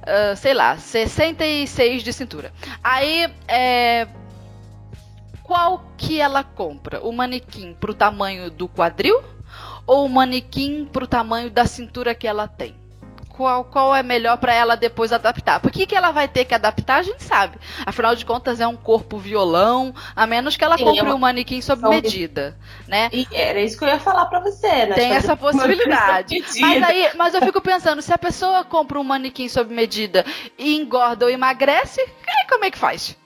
Uh, sei lá, 66 de cintura. Aí, é, qual que ela compra? O manequim pro tamanho do quadril ou o manequim pro tamanho da cintura que ela tem? Qual, qual é melhor para ela depois adaptar? Por que, que ela vai ter que adaptar, a gente sabe. Afinal de contas, é um corpo violão, a menos que ela Sim, compre é um manequim sob medida, né? E era isso que eu ia falar para você, né? Tem essa possibilidade. Mas aí, mas eu fico pensando, se a pessoa compra um manequim sob medida e engorda ou emagrece, como é que faz?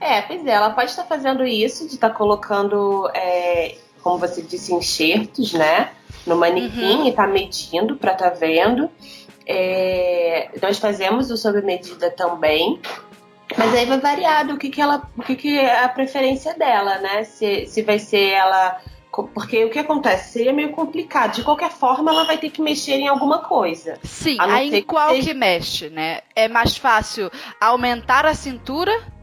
É, pois é, ela pode estar fazendo isso, de estar colocando, é, como você disse, enxertos, né? No manequim uhum. e tá medindo para estar tá vendo. É, nós fazemos o sob medida também. Mas aí vai variar do que, que ela. o que, que é a preferência dela, né? Se, se vai ser ela. Porque o que acontece? Seria meio complicado. De qualquer forma, ela vai ter que mexer em alguma coisa. Sim, aí em qual que, que mexe, né? É mais fácil aumentar a cintura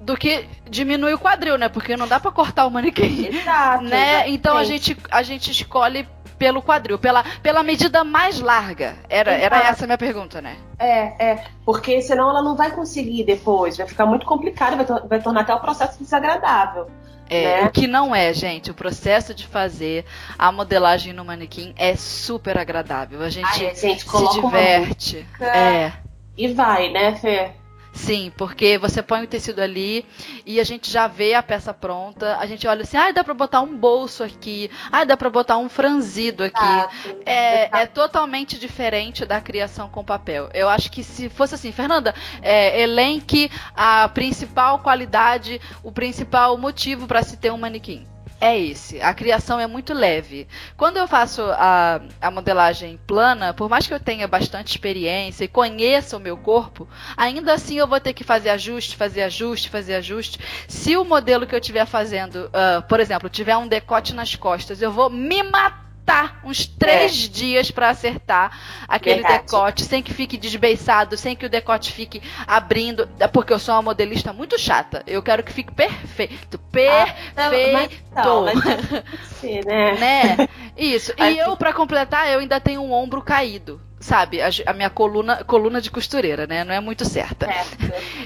do que diminuir o quadril, né? Porque não dá para cortar o manequim. Exato. Né? Então a gente, a gente escolhe pelo quadril, pela, pela medida mais larga. Era, era essa a minha pergunta, né? É, é. Porque senão ela não vai conseguir depois. Vai ficar muito complicado, vai, to vai tornar até o processo desagradável. É, né? o que não é, gente, o processo de fazer a modelagem no manequim é super agradável. A gente, Ai, a gente se diverte. É. E vai, né, Fê? Sim, porque você põe o tecido ali e a gente já vê a peça pronta. A gente olha assim, ah, dá para botar um bolso aqui, ah, dá para botar um franzido aqui. Exato, é, é totalmente diferente da criação com papel. Eu acho que se fosse assim, Fernanda, é, elenque a principal qualidade, o principal motivo para se ter um manequim é esse. A criação é muito leve. Quando eu faço a, a modelagem plana, por mais que eu tenha bastante experiência e conheça o meu corpo, ainda assim eu vou ter que fazer ajuste, fazer ajuste, fazer ajuste. Se o modelo que eu estiver fazendo, uh, por exemplo, tiver um decote nas costas, eu vou me matar tá uns três é. dias para acertar aquele Verdade. decote, sem que fique desbeiçado, sem que o decote fique abrindo, é porque eu sou uma modelista muito chata. Eu quero que fique perfeito, perfeito. Ah, não, mas, não, né? né? Isso. E eu para completar, eu ainda tenho um ombro caído sabe, a, a, minha coluna, coluna de costureira, né? Não é muito certa.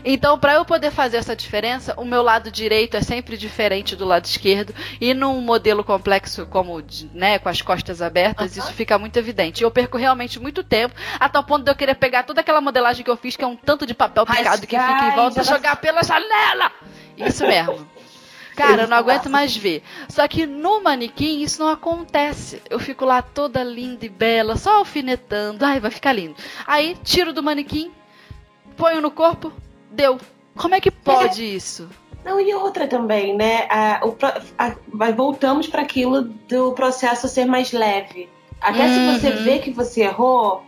Então, para eu poder fazer essa diferença, o meu lado direito é sempre diferente do lado esquerdo. E num modelo complexo como, né, com as costas abertas, isso fica muito evidente. Eu perco realmente muito tempo, a tal ponto de eu querer pegar toda aquela modelagem que eu fiz, que é um tanto de papel picado que fica em volta, e jogar pela janela. Isso mesmo. Cara, eu não aguento mais ver. Só que no manequim isso não acontece. Eu fico lá toda linda e bela, só alfinetando. Ai, vai ficar lindo. Aí, tiro do manequim, ponho no corpo, deu. Como é que pode é. isso? Não, e outra também, né? A, o, a, voltamos para aquilo do processo ser mais leve. Até uhum. se você uhum. vê que você errou,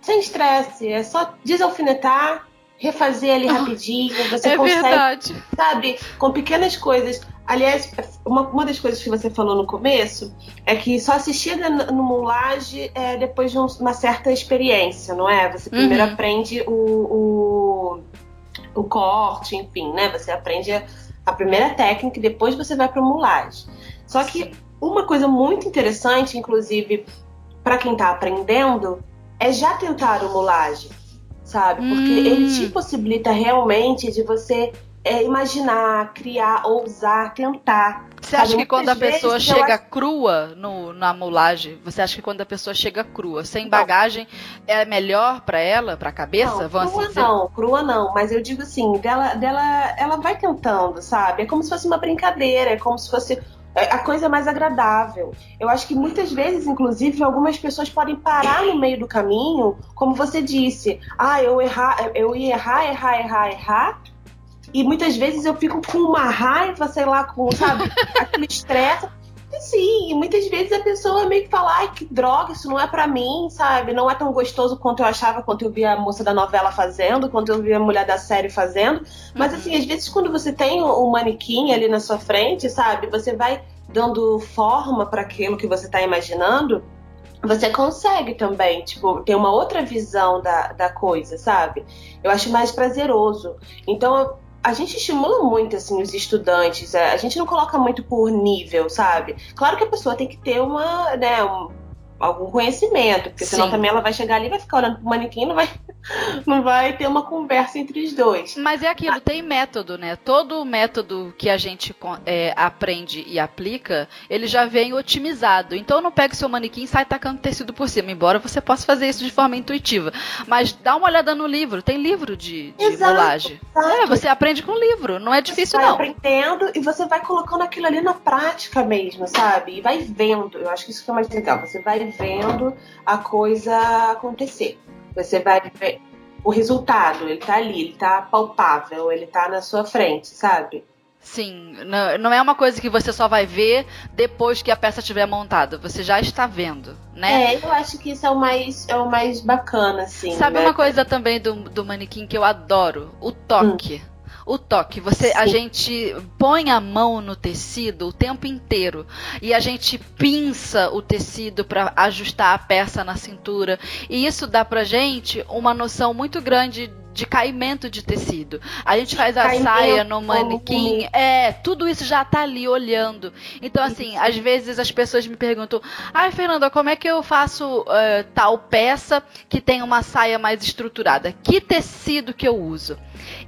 sem estresse, é só desalfinetar refazer ali ah, rapidinho. Você é consegue, verdade. sabe, com pequenas coisas. Aliás, uma, uma das coisas que você falou no começo é que só se chega no mulage é, depois de um, uma certa experiência, não é? Você primeiro uhum. aprende o, o, o, corte, enfim, né? Você aprende a, a primeira técnica e depois você vai para o mulage. Só que uma coisa muito interessante, inclusive, para quem está aprendendo, é já tentar o mulage sabe? Porque hum. ele te possibilita realmente de você é, imaginar, criar, ousar, tentar. Você acha que quando a pessoa chega acho... crua no, na mulagem, você acha que quando a pessoa chega crua, sem bagagem, não. é melhor para ela, para a cabeça? Não, crua assim não, crua não, mas eu digo assim, dela, dela, ela vai tentando, sabe? É como se fosse uma brincadeira, é como se fosse a coisa mais agradável. Eu acho que muitas vezes, inclusive, algumas pessoas podem parar no meio do caminho, como você disse, ah, eu errar, eu ia errar, errar, errar, errar, e muitas vezes eu fico com uma raiva, sei lá, com, sabe, aquele estresse. Sim, muitas vezes a pessoa meio que fala, ai, que droga, isso não é para mim, sabe? Não é tão gostoso quanto eu achava quando eu via a moça da novela fazendo, quando eu via a mulher da série fazendo. Mas uhum. assim, às vezes quando você tem um manequim ali na sua frente, sabe? Você vai dando forma para aquilo que você tá imaginando você consegue também, tipo, ter uma outra visão da, da coisa, sabe? Eu acho mais prazeroso. Então, a gente estimula muito assim os estudantes. É, a gente não coloca muito por nível, sabe? Claro que a pessoa tem que ter uma, né, um, algum conhecimento, porque senão Sim. também ela vai chegar ali e vai ficar olhando pro manequim, não vai, não vai ter uma conversa entre os dois. Mas é aquilo, tem método, né? Todo método que a gente é, aprende e aplica, ele já vem otimizado. Então não pega o seu manequim e sai tacando tecido por cima, embora você possa fazer isso de forma intuitiva. Mas dá uma olhada no livro, tem livro de, de exato, molagem. Exato. É, você aprende com livro, não é difícil você não. Vai aprendendo e você vai colocando aquilo ali na prática mesmo, sabe? E vai vendo. Eu acho que isso que é mais legal. Você vai vendo a coisa acontecer. Você vai ver o resultado, ele tá ali, ele tá palpável, ele tá na sua frente, sabe? Sim, não é uma coisa que você só vai ver depois que a peça estiver montada. Você já está vendo, né? É, eu acho que isso é o mais, é o mais bacana, assim. Sabe né? uma coisa também do, do manequim que eu adoro? O toque. Hum o toque. Você, a gente põe a mão no tecido o tempo inteiro e a gente pinça o tecido para ajustar a peça na cintura e isso dá pra gente uma noção muito grande de caimento de tecido. A gente faz a caimento, saia no manequim, é, tudo isso já tá ali olhando. Então, assim, às vezes as pessoas me perguntam: ai, ah, Fernanda, como é que eu faço uh, tal peça que tem uma saia mais estruturada? Que tecido que eu uso?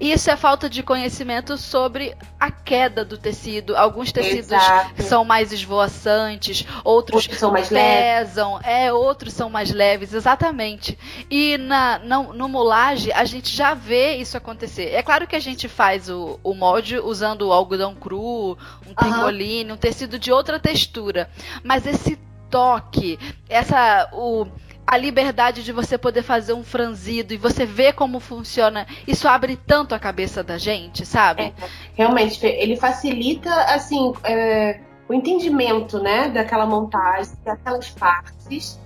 Isso é falta de conhecimento sobre a queda do tecido. Alguns tecidos Exato. são mais esvoaçantes, outros, outros são mais pesam, leves. é, outros são mais leves, exatamente. E na, no, no molage a gente já vê isso acontecer. É claro que a gente faz o, o molde usando o algodão cru, um tricoline, uhum. um tecido de outra textura. Mas esse toque, essa o a liberdade de você poder fazer um franzido e você ver como funciona, isso abre tanto a cabeça da gente, sabe? É, realmente, ele facilita, assim, é, o entendimento, né, daquela montagem, daquelas partes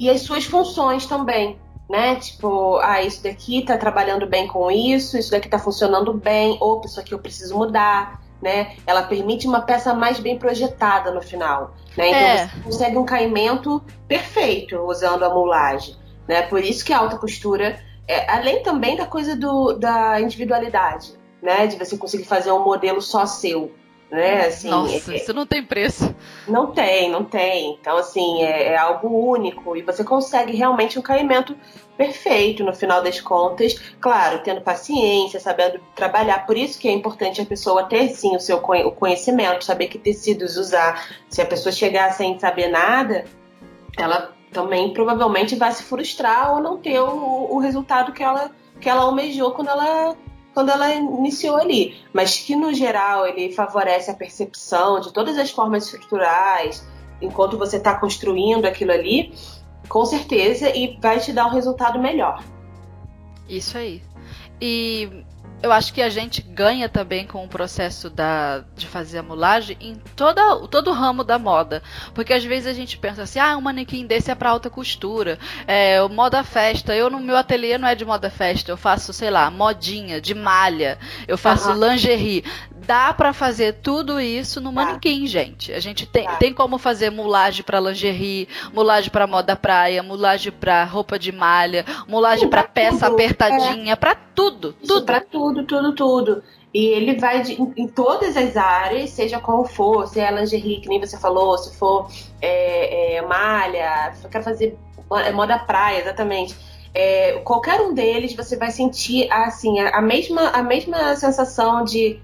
e as suas funções também, né? Tipo, ah, isso daqui tá trabalhando bem com isso, isso daqui tá funcionando bem, ou isso aqui eu preciso mudar né? Ela permite uma peça mais bem projetada no final, né? Então é. você consegue um caimento perfeito usando a mulagem, né? Por isso que a alta costura, é, além também da coisa do, da individualidade, né? De você conseguir fazer um modelo só seu, né? Assim, Nossa, é, isso não tem preço. Não tem, não tem. Então, assim, é, é, algo único e você consegue realmente um caimento perfeito no final das contas. Claro, tendo paciência, sabendo trabalhar. Por isso que é importante a pessoa ter, sim, o seu o conhecimento, saber que tecidos usar. Se a pessoa chegar sem saber nada, ela também provavelmente vai se frustrar ou não ter o, o resultado que ela, que ela almejou quando ela quando ela iniciou ali, mas que no geral ele favorece a percepção de todas as formas estruturais enquanto você está construindo aquilo ali, com certeza, e vai te dar um resultado melhor. Isso aí. E eu acho que a gente ganha também com o processo da, de fazer a mulagem em toda, todo o ramo da moda. Porque às vezes a gente pensa assim, ah, um manequim desse é para alta costura, é moda festa. Eu no meu ateliê não é de moda festa, eu faço, sei lá, modinha, de malha, eu faço uhum. lingerie dá para fazer tudo isso no manequim, gente. A gente tem, tem como fazer mulagem para lingerie, mulagem para moda praia, mulagem para roupa de malha, mulagem para peça tudo. apertadinha, é. para tudo, isso tudo. Para tudo, tudo, tudo. E ele vai de, em, todas as áreas, seja qual for, se é lingerie, que nem você falou, se for é, é, malha, se eu quero fazer é, moda praia, exatamente. É, qualquer um deles você vai sentir assim a, a mesma a mesma sensação de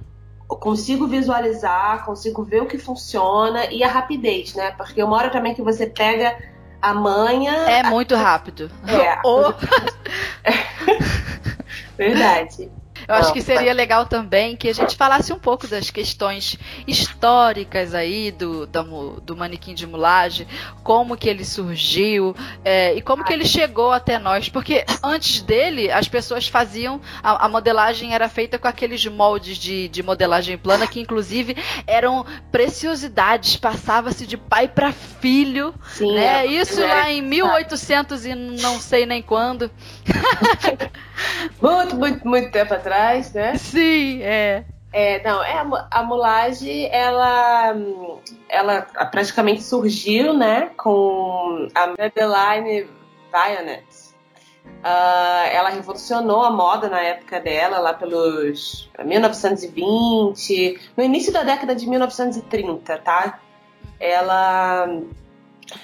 consigo visualizar, consigo ver o que funciona e a rapidez, né? Porque uma hora também que você pega a manha. É muito rápido. É. Oh. Verdade. Eu acho que seria legal também que a gente falasse um pouco das questões históricas aí do, do, do manequim de mulagem, como que ele surgiu é, e como que ele chegou até nós. Porque antes dele, as pessoas faziam. A, a modelagem era feita com aqueles moldes de, de modelagem plana que, inclusive, eram preciosidades. Passava-se de pai para filho. Sim, né? É, Isso é, lá em 1800 e não sei nem quando. muito, muito, muito tempo atrás, né? Sim, é. É, não, é a, mulagem, ela, ela praticamente surgiu, né, com a Madeline Vionet. Uh, ela revolucionou a moda na época dela, lá pelos 1920, no início da década de 1930, tá? Ela,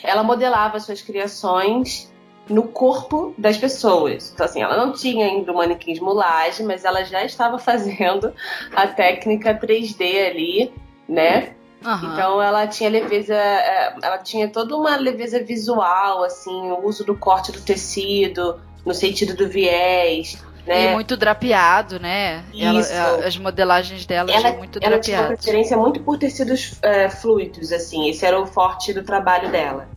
ela modelava suas criações no corpo das pessoas. Então, assim, ela não tinha ainda o manequim de mulagem, mas ela já estava fazendo a técnica 3D ali, né? Uhum. Então ela tinha leveza, é, ela tinha toda uma leveza visual, assim, o uso do corte do tecido, no sentido do viés. Né? E muito drapeado, né? Ela, as modelagens dela ela, são muito drapeadas. Ela tinha uma preferência muito por tecidos é, fluidos, assim. Esse era o forte do trabalho dela.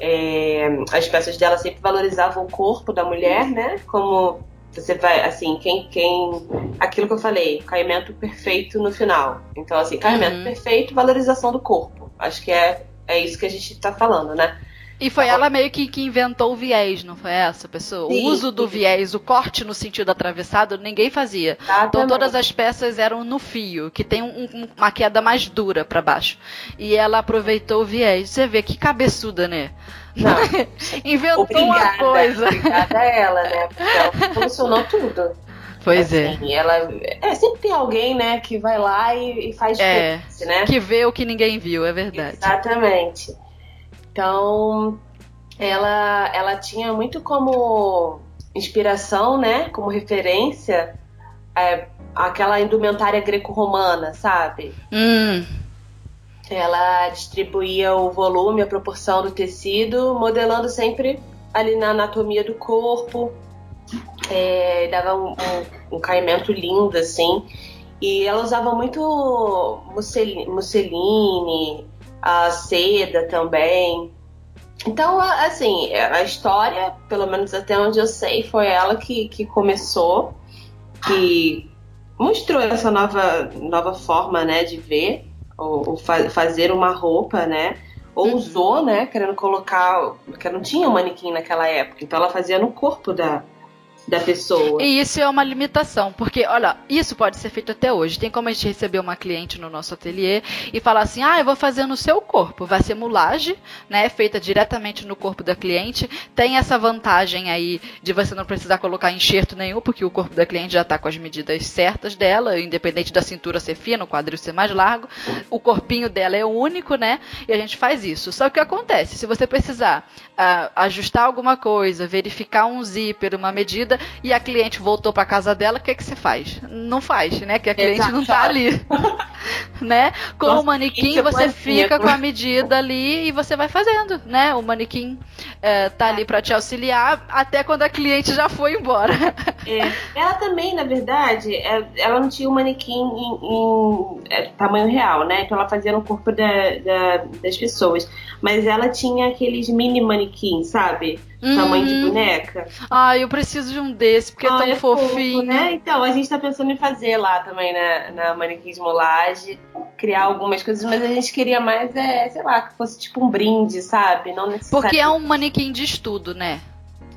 É, as peças dela sempre valorizavam o corpo da mulher, né? Como você vai, assim, quem, quem. Aquilo que eu falei, caimento perfeito no final. Então, assim, caimento uhum. perfeito, valorização do corpo. Acho que é, é isso que a gente tá falando, né? E foi ela meio que, que inventou o viés, não foi essa pessoa? Sim, o uso do sim. viés, o corte no sentido atravessado, ninguém fazia. Exatamente. Então todas as peças eram no fio, que tem um, uma queda mais dura para baixo. E ela aproveitou o viés. Você vê que cabeçuda, né? Não. Inventou obrigada, uma coisa. Obrigada a ela, né? Porque ela funcionou tudo. Pois é. assim, é. Ela, é. Sempre tem alguém, né, que vai lá e, e faz é, né? Que vê o que ninguém viu, é verdade. Exatamente. Então, ela, ela tinha muito como inspiração, né, como referência, é, aquela indumentária greco-romana, sabe? Hum. Ela distribuía o volume, a proporção do tecido, modelando sempre ali na anatomia do corpo. É, dava um, um, um, caimento lindo, assim. E ela usava muito musseline, musseline a seda também. Então, assim, a história, pelo menos até onde eu sei, foi ela que, que começou, que mostrou essa nova, nova forma, né, de ver, ou, ou fa fazer uma roupa, né, ou uhum. usou, né, querendo colocar, porque não tinha um manequim naquela época, então ela fazia no corpo da, da pessoa. E isso é uma limitação, porque, olha, isso pode ser feito até hoje. Tem como a gente receber uma cliente no nosso ateliê e falar assim: ah, eu vou fazer no seu corpo. Vai ser mulagem, né? Feita diretamente no corpo da cliente. Tem essa vantagem aí de você não precisar colocar enxerto nenhum, porque o corpo da cliente já está com as medidas certas dela, independente da cintura ser fina, o quadril ser mais largo. O corpinho dela é único, né? E a gente faz isso. Só que o que acontece? Se você precisar uh, ajustar alguma coisa, verificar um zíper, uma medida, e a cliente voltou para casa dela, o que, é que você faz? Não faz, né? Que a cliente Exato. não tá ali. né? Com Nossa, o manequim você fica com a medida ali e você vai fazendo, né? O manequim é, tá ali para te auxiliar até quando a cliente já foi embora. É. Ela também, na verdade, é, ela não tinha o um manequim em, em é, tamanho real, né? Então ela fazia no corpo da, da, das pessoas. Mas ela tinha aqueles mini manequins, sabe? Hum. Tamanho de boneca. Ai, eu preciso de um desse, porque Ai, é tão é fofinho. Fofo, né? Então, a gente tá pensando em fazer lá também na, na Manequins Molage, criar algumas coisas, mas a gente queria mais, é, sei lá, que fosse tipo um brinde, sabe? Não necessariamente. Porque é um manequim de estudo, né?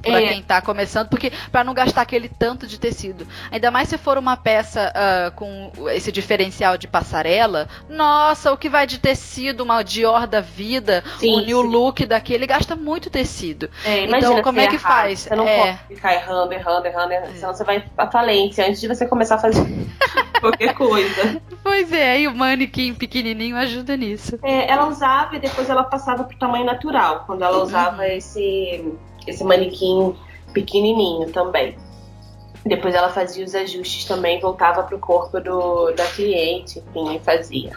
Para é. quem tá começando, porque para não gastar aquele tanto de tecido. Ainda mais se for uma peça uh, com esse diferencial de passarela, nossa, o que vai de tecido, uma Dior da vida, sim, o new sim. look daquele gasta muito tecido. É, então, como é que errar, faz? Você não é. pode ficar errando, errando, errando, errando, senão você vai à falência antes de você começar a fazer qualquer coisa. Pois é, aí o manequim pequenininho ajuda nisso. É, ela usava e depois ela passava pro tamanho natural, quando ela usava uhum. esse esse manequim pequenininho também. Depois ela fazia os ajustes também, voltava pro corpo do, da cliente, enfim, e fazia.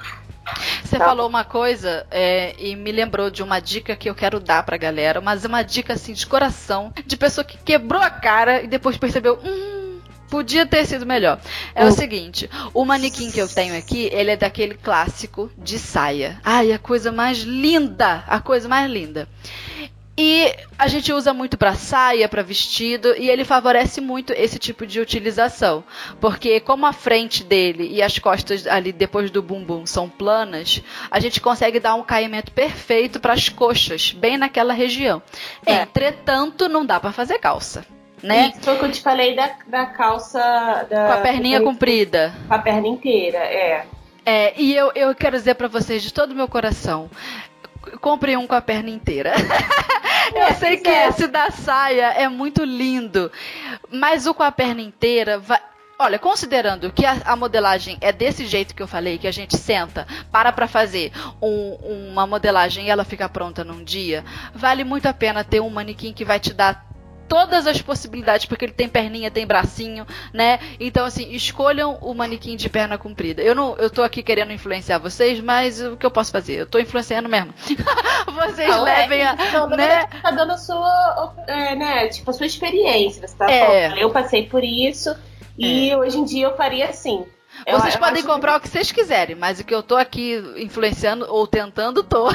Você tá. falou uma coisa é, e me lembrou de uma dica que eu quero dar pra galera, mas é uma dica assim de coração, de pessoa que quebrou a cara e depois percebeu, hum, Podia ter sido melhor. É o hum. seguinte, o manequim que eu tenho aqui, ele é daquele clássico de saia. Ai, a coisa mais linda, a coisa mais linda. E a gente usa muito para saia, para vestido, e ele favorece muito esse tipo de utilização. Porque como a frente dele e as costas ali depois do bumbum são planas, a gente consegue dar um caimento perfeito para as coxas, bem naquela região. É. Entretanto, não dá para fazer calça né? Isso foi o que eu te falei da, da calça. Da, com a perninha comprida. Com a perna inteira, é. É, e eu, eu quero dizer para vocês de todo o meu coração: compre um com a perna inteira. eu é, sei que é. esse da saia é muito lindo, mas o com a perna inteira vai. Olha, considerando que a, a, modelagem é desse jeito que eu falei, que a gente senta, para para fazer um, uma modelagem e ela fica pronta num dia, vale muito a pena ter um manequim que vai te dar todas as possibilidades, porque ele tem perninha, tem bracinho, né? Então, assim, escolham o manequim de perna comprida. Eu não, eu tô aqui querendo influenciar vocês, mas o que eu posso fazer? Eu tô influenciando mesmo. vocês não, é levem é, a. Não, né? tá dando a sua, é, né, tipo, a sua experiência. Você tá é. falando, eu passei por isso e é. hoje em dia eu faria assim. Vocês eu, podem comprar que... o que vocês quiserem, mas o que eu tô aqui influenciando ou tentando, tô.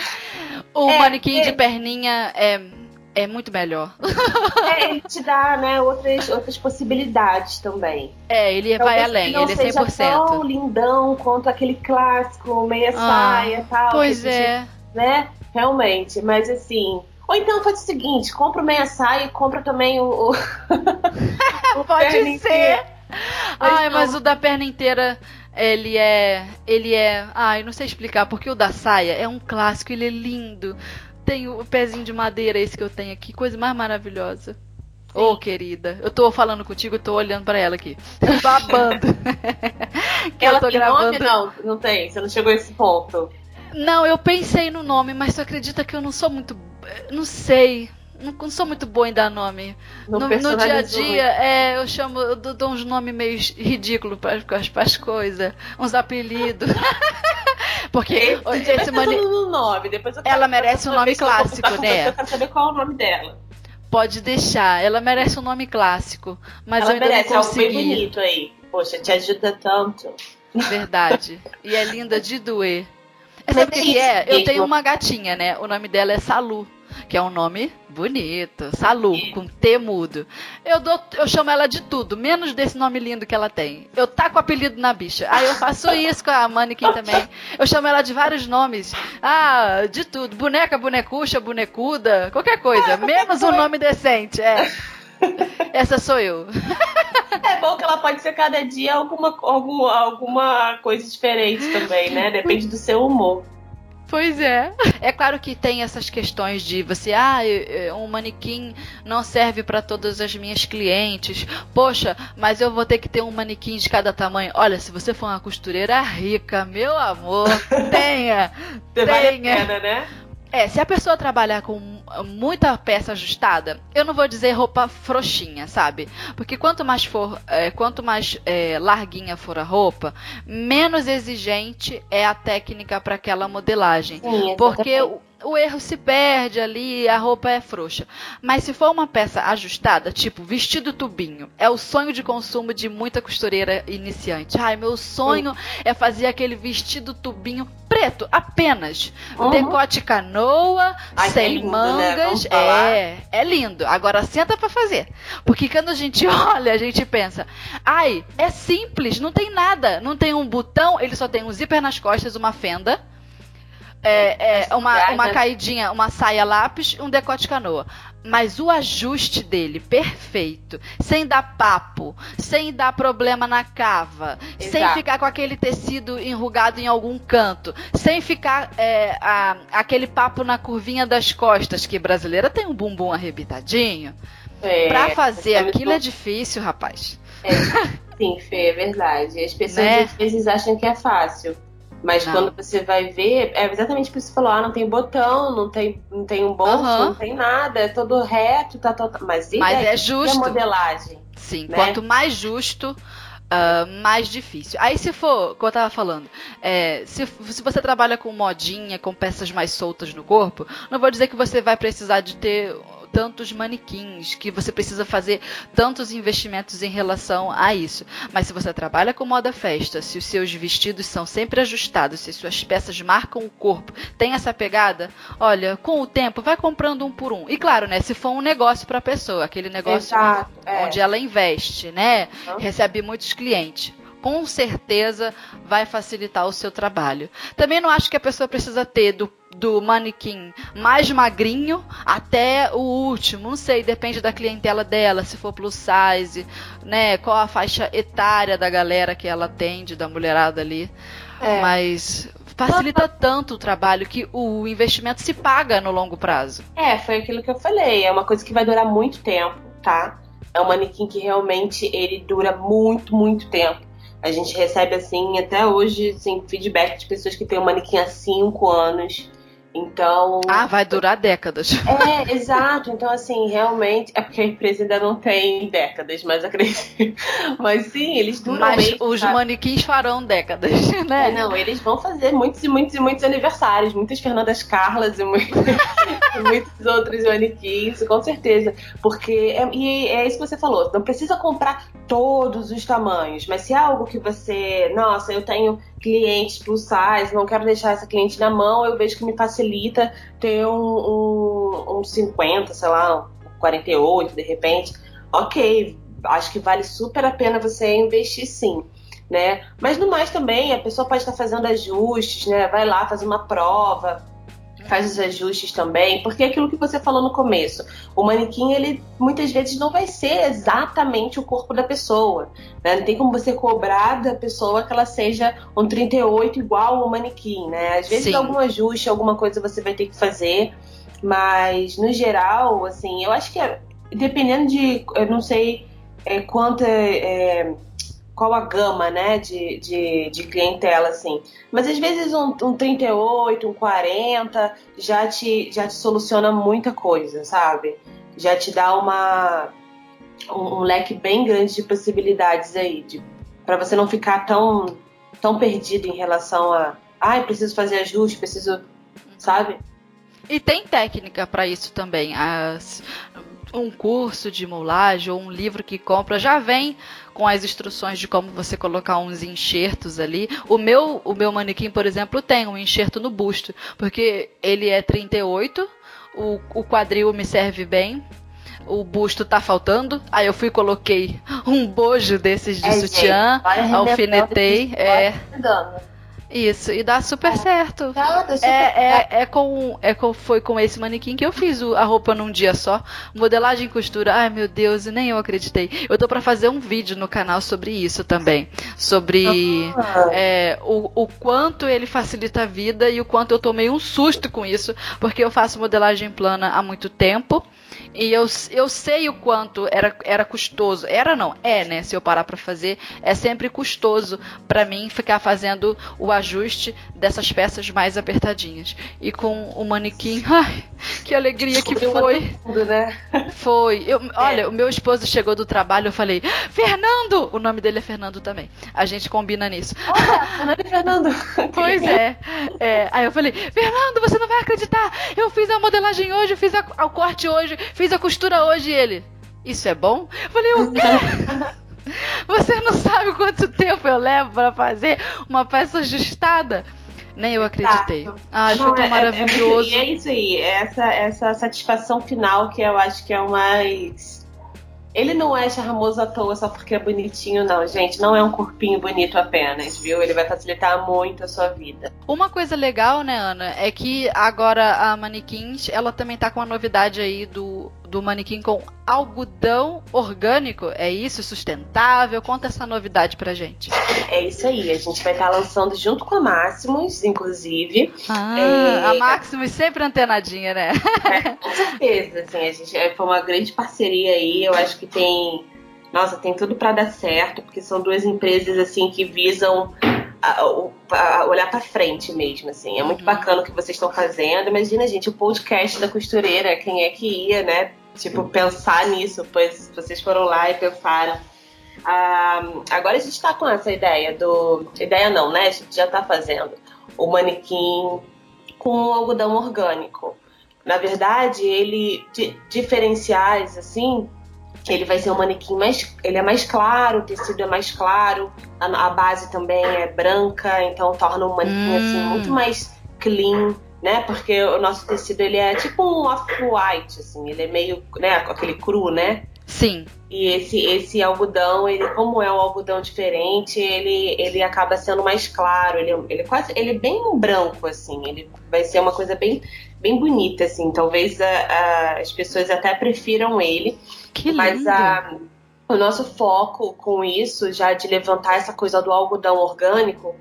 o é, manequim de perninha é é muito melhor. É, ele te dá, né, outras, outras possibilidades também. É, ele vai além, ele é 100%. Seja tão lindão quanto aquele clássico, meia ah, saia e tal. Pois é. Gente, né, realmente, mas assim... Ou então faz o seguinte, compra o meia saia e compra também o... o, o Pode ser! Ai, não. mas o da perna inteira ele é. Ele é. Ai, não sei explicar, porque o da saia é um clássico, ele é lindo. Tem o pezinho de madeira esse que eu tenho aqui, coisa mais maravilhosa. Ô, oh, querida, eu tô falando contigo, eu tô olhando para ela aqui. Babando. que ela eu tô tem gravando. nome? Não, não tem. Você não chegou a esse ponto. Não, eu pensei no nome, mas você acredita que eu não sou muito. Não sei não sou muito boa em dar nome. No, no, no dia a dia, é, eu chamo, eu dou uns nomes meio ridículos para as coisas, uns apelidos. Porque esse, esse mani... no nome, depois ela merece um nome clássico, né? Eu quero saber qual é o nome dela. Pode deixar, ela merece um nome clássico, mas ela eu ainda merece, não consegui. algo bem bonito aí. Poxa, te ajuda tanto. Verdade. E é linda de doer. Sabe o que, é? Eu tenho uma gatinha, né? O nome dela é Salu que é um nome bonito, Salu, com T mudo. Eu, dou, eu chamo ela de tudo, menos desse nome lindo que ela tem. Eu taco o apelido na bicha. Aí eu faço isso com a Mannequin também. Eu chamo ela de vários nomes. Ah, de tudo. Boneca, bonecucha, bonecuda, qualquer coisa. Menos um nome decente, é. Essa sou eu. É bom que ela pode ser cada dia alguma, alguma, alguma coisa diferente também, né? Depende do seu humor. Pois é. É claro que tem essas questões de você, ah, um manequim não serve para todas as minhas clientes. Poxa, mas eu vou ter que ter um manequim de cada tamanho. Olha, se você for uma costureira rica, meu amor, tenha. tenha. Vale a pena, né? É, se a pessoa trabalhar com muita peça ajustada, eu não vou dizer roupa frouxinha, sabe? Porque quanto mais for, é, quanto mais é, larguinha for a roupa, menos exigente é a técnica para aquela modelagem. Sim, Porque o, erro se perde ali, a roupa é frouxa. Mas se for uma peça ajustada, tipo vestido tubinho, é o sonho de consumo de muita costureira iniciante. Ai, meu sonho Sim. é fazer aquele vestido tubinho preto, apenas. Uhum. Decote canoa, Ai, sem é lindo, né? mangas. Né? É, é lindo. Agora senta para fazer. Porque quando a gente olha, a gente pensa, ai, é simples, não tem nada. Não tem um botão, ele só tem um zíper nas costas, uma fenda é, é uma, uma caidinha, uma saia lápis, um decote canoa. Mas o ajuste dele, perfeito, sem dar papo, sem dar problema na cava, Exato. sem ficar com aquele tecido enrugado em algum canto, sem ficar é, a, aquele papo na curvinha das costas, que brasileira tem um bumbum arrebitadinho. É, pra fazer aquilo é difícil, rapaz. É, sim, Fê, é verdade. As pessoas né? às vezes acham que é fácil. Mas não. quando você vai ver, é exatamente o que você falou: ah, não tem botão, não tem, não tem um bolso, uhum. não tem nada, é todo reto, tá todo. Mas, Mas é justo. a modelagem. Sim, né? quanto mais justo. Uh, mais difícil. Aí se for, como eu tava falando, é, se, se você trabalha com modinha, com peças mais soltas no corpo, não vou dizer que você vai precisar de ter tantos manequins, que você precisa fazer tantos investimentos em relação a isso. Mas se você trabalha com moda festa, se os seus vestidos são sempre ajustados, se suas peças marcam o corpo, tem essa pegada, olha, com o tempo vai comprando um por um. E claro, né, se for um negócio para a pessoa, aquele negócio Exato, é. onde ela investe, né, recebe muitos clientes com certeza vai facilitar o seu trabalho. Também não acho que a pessoa precisa ter do, do manequim mais magrinho até o último. Não sei, depende da clientela dela, se for plus size, né? Qual a faixa etária da galera que ela atende, da mulherada ali. É. Mas facilita tanto o trabalho que o investimento se paga no longo prazo. É, foi aquilo que eu falei. É uma coisa que vai durar muito tempo, tá? É um manequim que realmente ele dura muito, muito tempo. A gente recebe, assim, até hoje, assim, feedback de pessoas que têm um manequim há cinco anos. Então. Ah, vai durar décadas. É, exato. Então, assim, realmente. É porque a empresa ainda não tem décadas, mas acredito. Mas sim, eles duram. Mas mesmo, os sabe? manequins farão décadas, né? É, não, eles vão fazer muitos e muitos e muitos aniversários. Muitas Fernandas Carlas e muitos, muitos outros manequins, com certeza. Porque. É, e é isso que você falou. Não precisa comprar todos os tamanhos, mas se é algo que você. Nossa, eu tenho clientes plus size, não quero deixar essa cliente na mão, eu vejo que me facilita ter um, um, um 50, sei lá, um 48 de repente. Ok, acho que vale super a pena você investir sim. Né? Mas no mais também, a pessoa pode estar fazendo ajustes, né? Vai lá, faz uma prova, faz os ajustes também, porque é aquilo que você falou no começo, o manequim ele muitas vezes não vai ser exatamente o corpo da pessoa, né? Não tem como você cobrar da pessoa que ela seja um 38 igual ao manequim, né? Às vezes Sim. algum ajuste, alguma coisa você vai ter que fazer, mas no geral, assim, eu acho que é, dependendo de, eu não sei é, quanto é, é qual a gama, né, de, de, de, clientela, assim. Mas às vezes um, um 38, um 40 já te, já te soluciona muita coisa, sabe? Já te dá uma, um, um leque bem grande de possibilidades aí, para você não ficar tão, tão perdido em relação a, ai, ah, preciso fazer ajuste, preciso, sabe? E tem técnica para isso também. As, um curso de mulagem ou um livro que compra já vem com as instruções de como você colocar uns enxertos ali. O meu, o meu manequim, por exemplo, tem um enxerto no busto, porque ele é 38, o, o quadril me serve bem, o busto tá faltando. Aí eu fui e coloquei um bojo desses de é, sutiã, gente, alfinetei. É. Isso, e dá super é. certo. Tá, super é, é, é, com, é com. Foi com esse manequim que eu fiz a roupa num dia só. Modelagem e costura. Ai meu Deus, nem eu acreditei. Eu tô para fazer um vídeo no canal sobre isso também. Sobre ah. é, o, o quanto ele facilita a vida e o quanto eu tomei um susto com isso. Porque eu faço modelagem plana há muito tempo. E eu, eu sei o quanto era, era custoso. Era não, é, né? Se eu parar para fazer, é sempre custoso para mim ficar fazendo o ajuste dessas peças mais apertadinhas. E com o manequim, ai, que alegria que foi. Tudo, né? Foi. Eu, olha, é. o meu esposo chegou do trabalho, eu falei, Fernando! O nome dele é Fernando também. A gente combina nisso. Olha, Fernando e Fernando. Pois é. é. Aí eu falei, Fernando, você não vai acreditar! Eu fiz a modelagem hoje, fiz a, o corte hoje, fiz a costura hoje ele. Isso é bom? Eu falei, o quê? Você não sabe quanto tempo eu levo para fazer uma peça ajustada? Nem eu acreditei. Exato. Ai, foi tão é, maravilhoso. É, é, é, isso aí, é essa, essa satisfação final que eu acho que é o mais ele não é charmoso à toa só porque é bonitinho, não, gente. Não é um corpinho bonito apenas, viu? Ele vai facilitar muito a sua vida. Uma coisa legal, né, Ana, é que agora a Manequins, ela também tá com a novidade aí do do manequim com algodão orgânico. É isso? Sustentável? Conta essa novidade pra gente. É isso aí. A gente vai estar lançando junto com a Máximos, inclusive. Ah, é... a Máximos sempre antenadinha, né? É, com certeza. Assim, a gente é, foi uma grande parceria aí. Eu acho que tem. Nossa, tem tudo para dar certo, porque são duas empresas assim que visam a, a olhar para frente mesmo, assim. É muito uhum. bacana o que vocês estão fazendo. Imagina, gente, o podcast da costureira, quem é que ia, né? Tipo, pensar nisso, pois vocês foram lá e pensaram. Ah, agora a gente está com essa ideia do. Ideia não, né? A gente já está fazendo o manequim com algodão orgânico. Na verdade, ele diferenciais assim, ele vai ser um manequim mais, ele é mais claro, o tecido é mais claro, a, a base também é branca, então torna um manequim assim, hum. assim muito mais clean, né? Porque o nosso tecido ele é tipo um off-white, assim, ele é meio, né, aquele cru, né? Sim. E esse, esse algodão, ele, como é um algodão diferente, ele, ele acaba sendo mais claro. Ele, ele quase, ele é bem branco, assim. Ele vai ser uma coisa bem, bem bonita, assim. Talvez a, a, as pessoas até prefiram ele. Que lindo. Mas a, o nosso foco com isso, já de levantar essa coisa do algodão orgânico,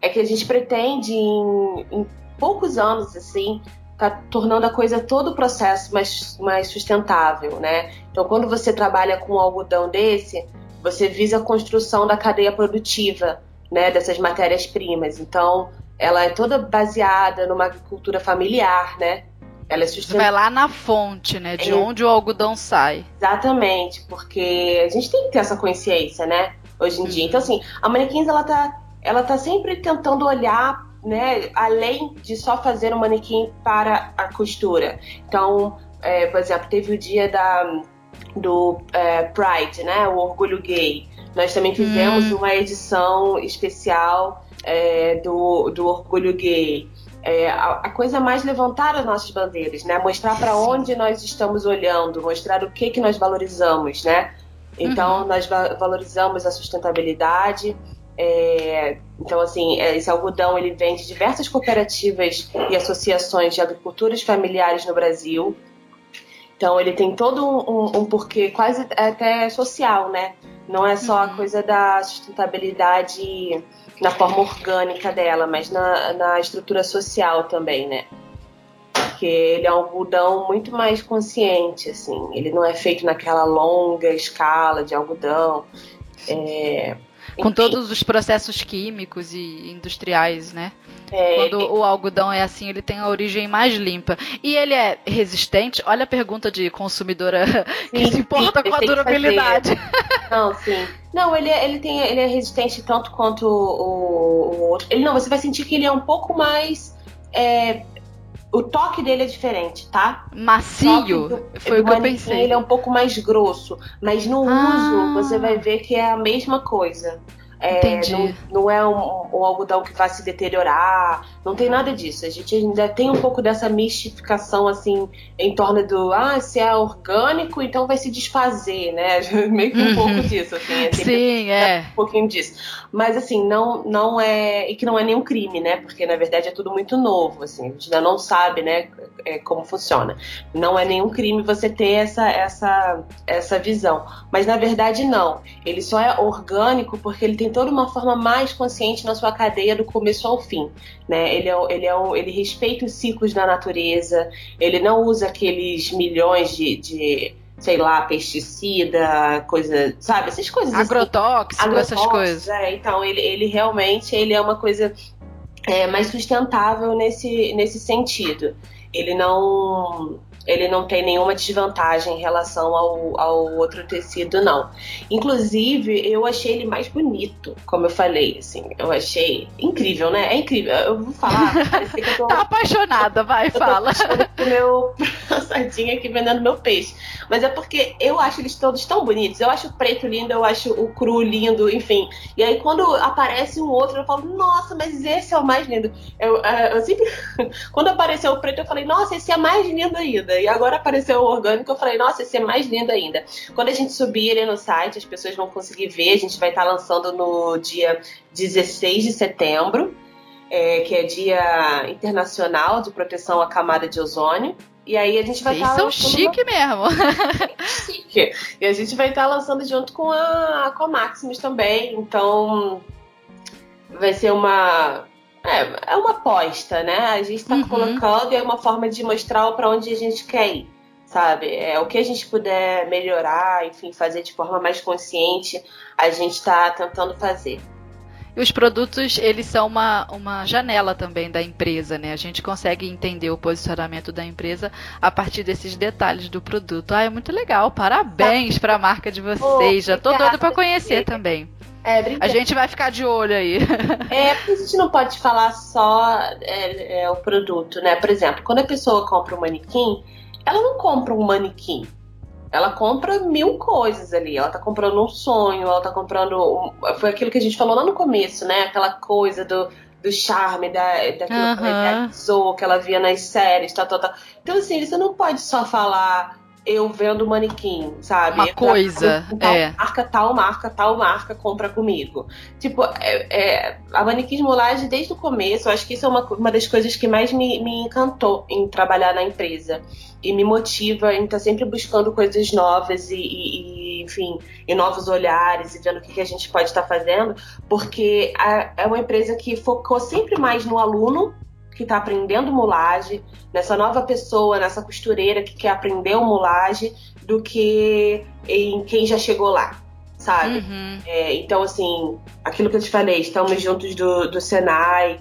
é que a gente pretende em, em poucos anos, assim, tá tornando a coisa todo o processo mais, mais sustentável, né? Então, quando você trabalha com um algodão desse, você visa a construção da cadeia produtiva, né, dessas matérias-primas. Então, ela é toda baseada numa agricultura familiar, né? Ela é sustentável. Vai lá na fonte, né? De é. onde o algodão sai. Exatamente, porque a gente tem que ter essa consciência, né? Hoje em uhum. dia. Então, assim, a Manequins, ela tá, ela tá sempre tentando olhar né, além de só fazer um manequim para a costura. Então, é, por exemplo, teve o dia da, do é, Pride, né, o Orgulho Gay. Nós também fizemos hum. uma edição especial é, do, do Orgulho Gay. É, a, a, coisa mais levantar as nossas bandeiras, né? Mostrar para onde nós estamos olhando, mostrar o que que nós valorizamos, né? Então, uhum. nós va valorizamos a sustentabilidade, é, então, assim, é, esse algodão ele vem de diversas cooperativas e associações de agriculturas familiares no Brasil. Então, ele tem todo um, um, um porquê quase até social, né? Não é só a uhum. coisa da sustentabilidade na forma orgânica dela, mas na, na estrutura social também, né? Porque ele é um algodão muito mais consciente, assim. Ele não é feito naquela longa escala de algodão. É, com todos os processos químicos e industriais, né? É, Quando o algodão é assim, ele tem a origem mais limpa. E ele é resistente? Olha a pergunta de consumidora sim, que se importa sim, com a durabilidade. Não, sim. Não, ele, é, ele, tem, ele é resistente tanto quanto o, o outro. Ele não, você vai sentir que ele é um pouco mais. É, o toque dele é diferente, tá? Macio? Do, foi o que eu pensei. Ele é um pouco mais grosso, mas no ah. uso você vai ver que é a mesma coisa. É, não, não, é um, um, algodão que vai se deteriorar, não tem nada disso. A gente ainda tem um pouco dessa mistificação assim em torno do ah, se é orgânico, então vai se desfazer, né? Meio que um uhum. pouco disso, assim. É Sim, é. Um pouquinho disso. Mas assim, não, não é. E que não é nenhum crime, né? Porque na verdade é tudo muito novo, assim. A gente ainda não sabe, né, é, como funciona. Não é nenhum crime você ter essa, essa, essa visão. Mas na verdade não. Ele só é orgânico porque ele tem toda uma forma mais consciente na sua cadeia do começo ao fim. Né? Ele, é, ele, é um, ele respeita os ciclos da natureza, ele não usa aqueles milhões de, de sei lá, pesticida, coisa, sabe, essas coisas agrotóxico, assim, essas coisas. É, então ele, ele realmente ele é uma coisa é, mais sustentável nesse, nesse sentido. Ele não ele não tem nenhuma desvantagem em relação ao, ao outro tecido, não. Inclusive, eu achei ele mais bonito, como eu falei, assim. Eu achei incrível, né? É incrível. Eu vou falar. eu tô, tá apaixonada, vai, eu fala. Tô meu sardinha aqui vendendo meu peixe. Mas é porque eu acho eles todos tão bonitos. Eu acho o preto lindo, eu acho o cru lindo, enfim. E aí, quando aparece um outro, eu falo, nossa, mas esse é o mais lindo. Eu, é, eu sempre. quando apareceu o preto, eu falei, nossa, esse é mais lindo ainda. E agora apareceu o orgânico, eu falei, nossa, esse é mais lindo ainda. Quando a gente subir ele no site, as pessoas vão conseguir ver. A gente vai estar lançando no dia 16 de setembro, é, que é Dia Internacional de Proteção à Camada de Ozônio. E aí a gente vai estar. são chique mesmo. chique. E a gente vai estar lançando junto com a, com a Maximus também. Então vai ser uma é, é uma aposta, né? A gente está uhum. colocando e é uma forma de mostrar para onde a gente quer ir, sabe? É o que a gente puder melhorar, enfim, fazer de forma mais consciente, a gente está tentando fazer. E os produtos, eles são uma, uma janela também da empresa, né? A gente consegue entender o posicionamento da empresa a partir desses detalhes do produto. Ah, é muito legal. Parabéns para a marca de vocês. Oh, Já tô doida para conhecer também. É, a gente vai ficar de olho aí. É, porque a gente não pode falar só é, é, o produto, né? Por exemplo, quando a pessoa compra um manequim, ela não compra um manequim. Ela compra mil coisas ali. Ela tá comprando um sonho, ela tá comprando. Um... Foi aquilo que a gente falou lá no começo, né? Aquela coisa do, do charme, da, daquilo uhum. que ela idealizou, que ela via nas séries, tal, tal, tal. Então, assim, você não pode só falar eu vendo manequim, sabe? Uma coisa, tal é. Marca, tal marca, tal marca, compra comigo. Tipo, é, é, a manequim molagem desde o começo, eu acho que isso é uma, uma das coisas que mais me, me encantou em trabalhar na empresa. E me motiva em estar tá sempre buscando coisas novas e, e, e enfim, e novos olhares e vendo o que, que a gente pode estar tá fazendo, porque a, é uma empresa que focou sempre mais no aluno que está aprendendo mulagem, nessa nova pessoa, nessa costureira que quer aprender o mulagem, do que em quem já chegou lá, sabe? Uhum. É, então, assim, aquilo que eu te falei, estamos juntos do, do Senai,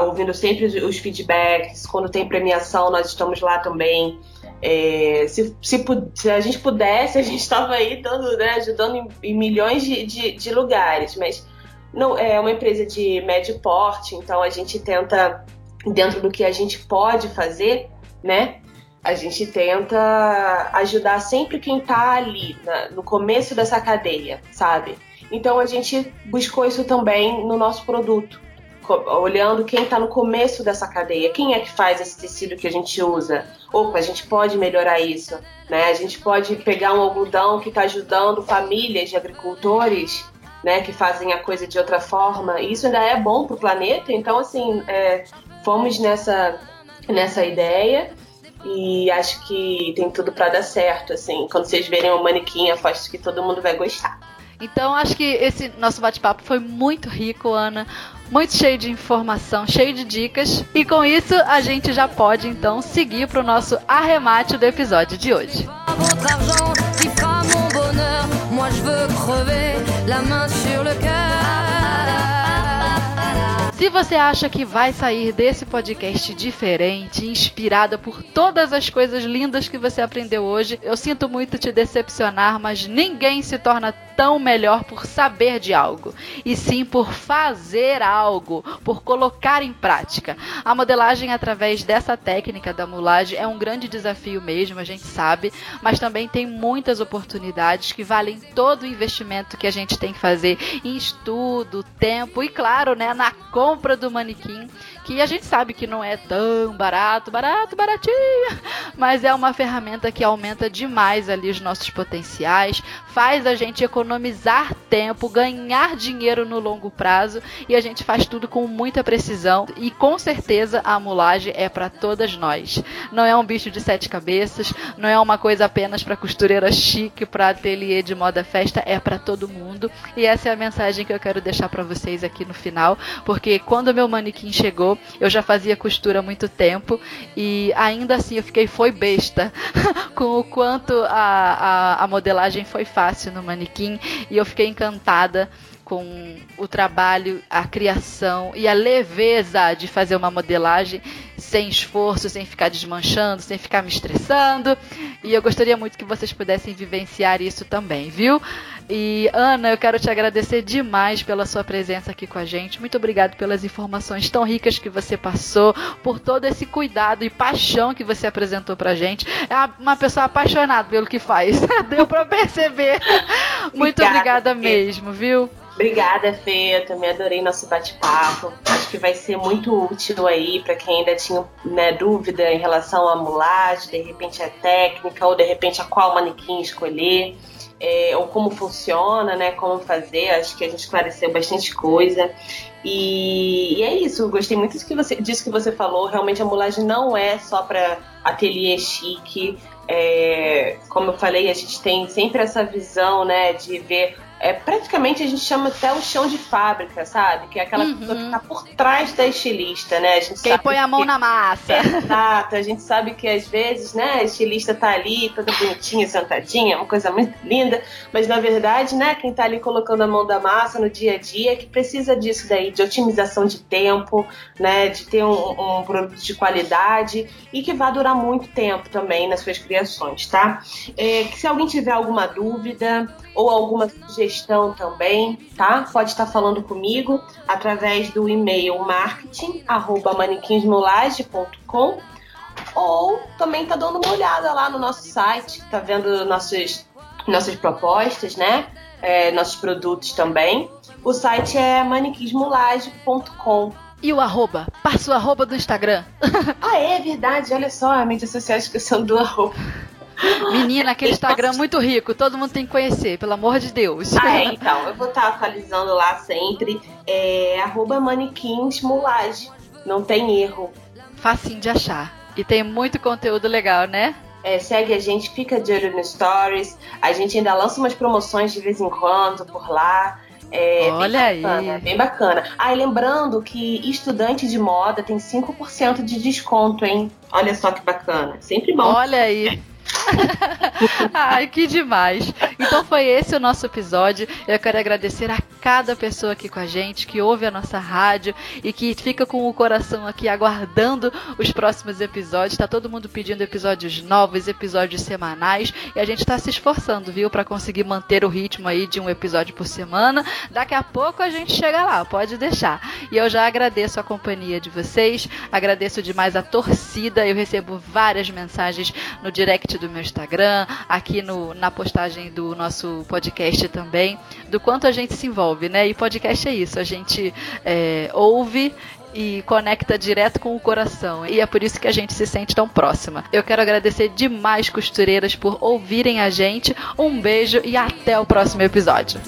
ouvindo sempre os feedbacks, quando tem premiação, nós estamos lá também. É, se, se, se, a gente pudesse, a gente estava aí dando, né, ajudando em, em milhões de, de, de, lugares, mas não é uma empresa de médio porte, então a gente tenta dentro do que a gente pode fazer, né? A gente tenta ajudar sempre quem tá ali, na, no começo dessa cadeia, sabe? Então a gente buscou isso também no nosso produto, olhando quem está no começo dessa cadeia, quem é que faz esse tecido que a gente usa. Opa, a gente pode melhorar isso, né? A gente pode pegar um algodão que está ajudando famílias de agricultores, né, que fazem a coisa de outra forma. Isso ainda é bom para o planeta. Então, assim, é, fomos nessa, nessa ideia e acho que tem tudo para dar certo, assim. Quando vocês verem o manequim, aposto que todo mundo vai gostar. Então acho que esse nosso bate-papo foi muito rico, Ana, muito cheio de informação, cheio de dicas. E com isso a gente já pode então seguir para o nosso arremate do episódio de hoje. Moi Se você acha que vai sair desse podcast diferente, inspirada por todas as coisas lindas que você aprendeu hoje, eu sinto muito te decepcionar, mas ninguém se torna tão melhor por saber de algo, e sim por fazer algo, por colocar em prática. A modelagem através dessa técnica da mulagem é um grande desafio mesmo, a gente sabe, mas também tem muitas oportunidades que valem todo o investimento que a gente tem que fazer em estudo, tempo e, claro, né, na compra do manequim, que a gente sabe que não é tão barato, barato, baratinho, mas é uma ferramenta que aumenta demais ali os nossos potenciais, faz a gente economizar tempo, ganhar dinheiro no longo prazo e a gente faz tudo com muita precisão e com certeza a mulagem é para todas nós. Não é um bicho de sete cabeças, não é uma coisa apenas para costureira chique, para ateliê de moda festa, é para todo mundo. E essa é a mensagem que eu quero deixar para vocês aqui no final, porque quando meu manequim chegou, eu já fazia costura há muito tempo e ainda assim eu fiquei foi besta com o quanto a, a, a modelagem foi fácil no manequim e eu fiquei encantada com o trabalho, a criação e a leveza de fazer uma modelagem sem esforço, sem ficar desmanchando, sem ficar me estressando. E eu gostaria muito que vocês pudessem vivenciar isso também, viu? E Ana, eu quero te agradecer demais pela sua presença aqui com a gente. Muito obrigado pelas informações tão ricas que você passou, por todo esse cuidado e paixão que você apresentou pra gente. É uma pessoa apaixonada pelo que faz. Deu para perceber. Muito obrigada, obrigada mesmo, viu? Obrigada, Fê. Eu também adorei nosso bate-papo. Acho que vai ser muito útil aí para quem ainda tinha né, dúvida em relação à mulagem, de repente a técnica, ou de repente a qual manequim escolher é, ou como funciona, né? Como fazer. Acho que a gente esclareceu bastante coisa. E, e é isso. Gostei muito disso que, você, disso que você falou. Realmente a mulagem não é só para ateliê chique. É, como eu falei, a gente tem sempre essa visão, né, de ver é, praticamente a gente chama até o chão de fábrica, sabe? Que é aquela uhum. pessoa que tá por trás da estilista, né? A gente Quem põe a mão que... na massa. Exato, a gente sabe que às vezes, né, a estilista tá ali, toda bonitinha, sentadinha, uma coisa muito linda, mas na verdade, né, quem tá ali colocando a mão da massa no dia a dia, é que precisa disso daí, de otimização de tempo, né, de ter um, um produto de qualidade e que vai durar muito tempo também nas suas criações, tá? É, se alguém tiver alguma dúvida ou alguma sugestão, também, tá? Pode estar falando comigo através do e-mail marketing@manequinsmolage.com ou também tá dando uma olhada lá no nosso site, tá vendo nossos, nossas propostas, né? É, nossos produtos também. O site é manequinsmolage.com. E o arroba? Passa o arroba do Instagram. ah, é verdade. Olha só, a mídia social esquecendo do arroba. Menina, aquele Instagram muito rico, todo mundo tem que conhecer, pelo amor de Deus. Ah, é, então, eu vou estar atualizando lá sempre. É arroba manequinsmolage. Não tem erro. Facinho de achar. E tem muito conteúdo legal, né? É, segue a gente, fica de olho no Stories. A gente ainda lança umas promoções de vez em quando por lá. É Olha bem bacana, aí. Bem bacana. Ah, e lembrando que estudante de moda tem 5% de desconto, hein? Olha só que bacana. Sempre bom. Olha aí. Ai, que demais. Então foi esse o nosso episódio. Eu quero agradecer a cada pessoa aqui com a gente, que ouve a nossa rádio e que fica com o coração aqui aguardando os próximos episódios. Tá todo mundo pedindo episódios novos, episódios semanais, e a gente tá se esforçando, viu, para conseguir manter o ritmo aí de um episódio por semana. Daqui a pouco a gente chega lá, pode deixar. E eu já agradeço a companhia de vocês, agradeço demais a torcida. Eu recebo várias mensagens no direct do meu Instagram, aqui no, na postagem do nosso podcast também, do quanto a gente se envolve, né? E podcast é isso, a gente é, ouve e conecta direto com o coração. E é por isso que a gente se sente tão próxima. Eu quero agradecer demais, costureiras, por ouvirem a gente. Um beijo e até o próximo episódio.